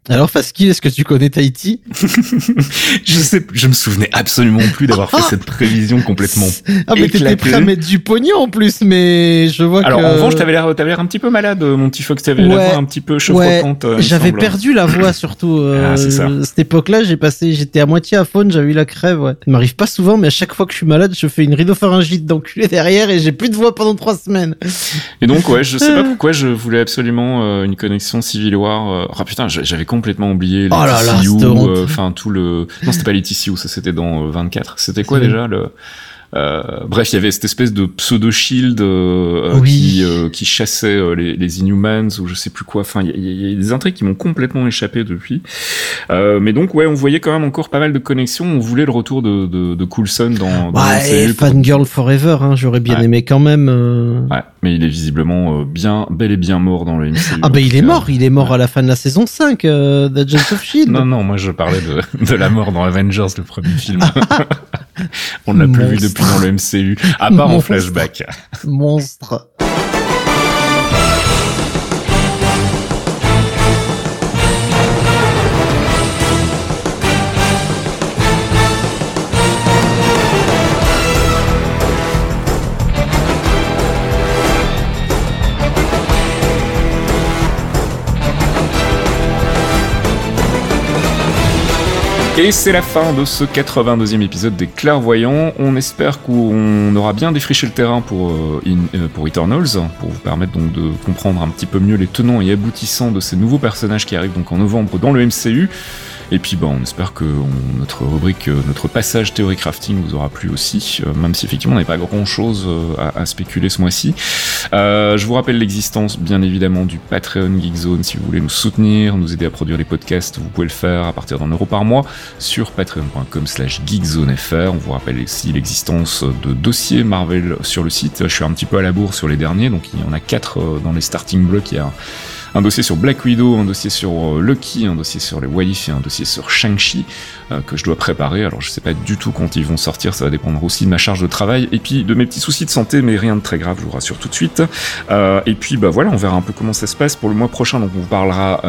[SPEAKER 4] Alors, Faskil, est-ce que tu connais Tahiti?
[SPEAKER 1] je sais, je me souvenais absolument plus d'avoir fait cette prévision complètement
[SPEAKER 4] ah, mais t'étais prêt à mettre du pognon en plus, mais je vois
[SPEAKER 1] Alors,
[SPEAKER 4] que...
[SPEAKER 1] en revanche, t'avais l'air, t'avais l'air un petit peu malade, mon petit Fox. T'avais la voix un petit peu chevrottante.
[SPEAKER 4] Ouais. J'avais perdu la voix surtout. Euh, ah, c'est ça. Cette époque-là, j'ai passé, j'étais à moitié à faune, j'avais eu la crève, ouais. Ça m'arrive pas souvent, mais à chaque fois que je suis malade, je fais une rhinopharyngite d'enculé derrière et j'ai plus de voix pendant trois semaines.
[SPEAKER 1] Et donc, ouais, je sais pas pourquoi je voulais absolument euh, une connexion Civil War. Euh... Oh putain, j'avais complètement oublié les
[SPEAKER 4] oh
[SPEAKER 1] euh, enfin tout le. Non, c'était pas les TCU, ça c'était dans 24. Euh, c'était quoi déjà le euh, bref, il y avait cette espèce de pseudo shield euh, qui, euh, qui chassait les, les, Inhumans ou je sais plus quoi. Enfin, il y, y, a des intrigues qui m'ont complètement échappé depuis. mais donc, ouais, on voyait quand même encore pas mal de connexions. On voulait le retour de, de, de Coulson dans, dans
[SPEAKER 4] ouais, Fangirl Forever. Hein, J'aurais bien aimé quand même.
[SPEAKER 1] Ouais, mais il est visiblement bien bel et bien mort dans le MCU.
[SPEAKER 4] Ah bah il est mort. Il est mort à la fin de la saison 5 d'Agents of Shield.
[SPEAKER 1] non, non, moi je parlais de, de la mort dans Avengers, le premier film. on ne l'a plus vu depuis dans le MCU, à part en flashback.
[SPEAKER 4] Monstre.
[SPEAKER 1] Et c'est la fin de ce 82e épisode des Clairvoyants. On espère qu'on aura bien défriché le terrain pour, euh, euh, pour Eternals, pour vous permettre donc de comprendre un petit peu mieux les tenants et aboutissants de ces nouveaux personnages qui arrivent donc en novembre dans le MCU. Et puis bon, on espère que notre rubrique, euh, notre passage théorie crafting vous aura plu aussi, euh, même si effectivement on n'avait pas grand chose euh, à, spéculer ce mois-ci. je vous rappelle l'existence bien évidemment du Patreon Geekzone si vous voulez nous soutenir, nous aider à produire les podcasts, vous pouvez le faire à partir d'un euro par mois sur patreon.com slash geekzonefr. On vous rappelle aussi l'existence de dossiers Marvel sur le site. Je suis un petit peu à la bourre sur les derniers, donc il y en a quatre dans les starting blocks. Il un dossier sur Black Widow, un dossier sur Lucky, un dossier sur les Walif et un dossier sur Shang-Chi que je dois préparer. Alors je sais pas du tout quand ils vont sortir, ça va dépendre aussi de ma charge de travail et puis de mes petits soucis de santé, mais rien de très grave, je vous rassure tout de suite. et puis bah voilà, on verra un peu comment ça se passe pour le mois prochain. Donc on vous parlera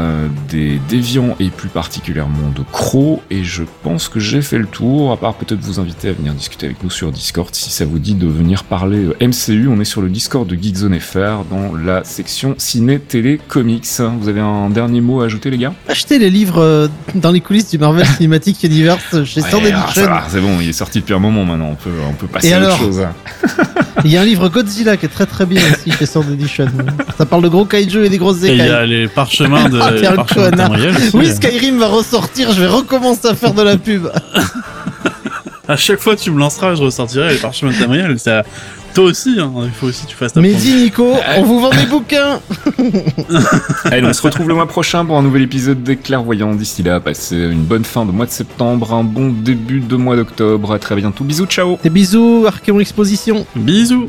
[SPEAKER 1] des déviants et plus particulièrement de Crow. Et je pense que j'ai fait le tour, à part peut-être vous inviter à venir discuter avec nous sur Discord si ça vous dit de venir parler euh, MCU. On est sur le Discord de Geekzone FR dans la section ciné, télé, comics. Vous avez un dernier mot à ajouter, les gars
[SPEAKER 4] Achetez les livres euh, dans les coulisses du Marvel Cinematic Universe chez Sword Edition.
[SPEAKER 1] C'est bon, il est sorti depuis un moment maintenant. On peut, on peut passer à autre chose.
[SPEAKER 4] Il y a un livre Godzilla qui est très très bien aussi chez Sword Edition. Ça parle de gros kaiju et des grosses écailles.
[SPEAKER 2] Et il y a les parchemins de. Ah,
[SPEAKER 4] oui, Skyrim va ressortir. Je vais recommencer à faire de la pub.
[SPEAKER 2] À chaque fois, tu me lanceras, je ressortirai les parchemins de Tamriel. Ça, toi aussi, hein, il faut aussi que tu fasses ta
[SPEAKER 4] Mais dis Nico, on vous vend des bouquins
[SPEAKER 1] Allez, on se retrouve le mois prochain pour un nouvel épisode des Clairvoyants. D'ici là, passez une bonne fin de mois de septembre, un bon début de mois d'octobre. À très bientôt. Bisous, ciao
[SPEAKER 4] Des bisous, Archéon Exposition
[SPEAKER 2] Bisous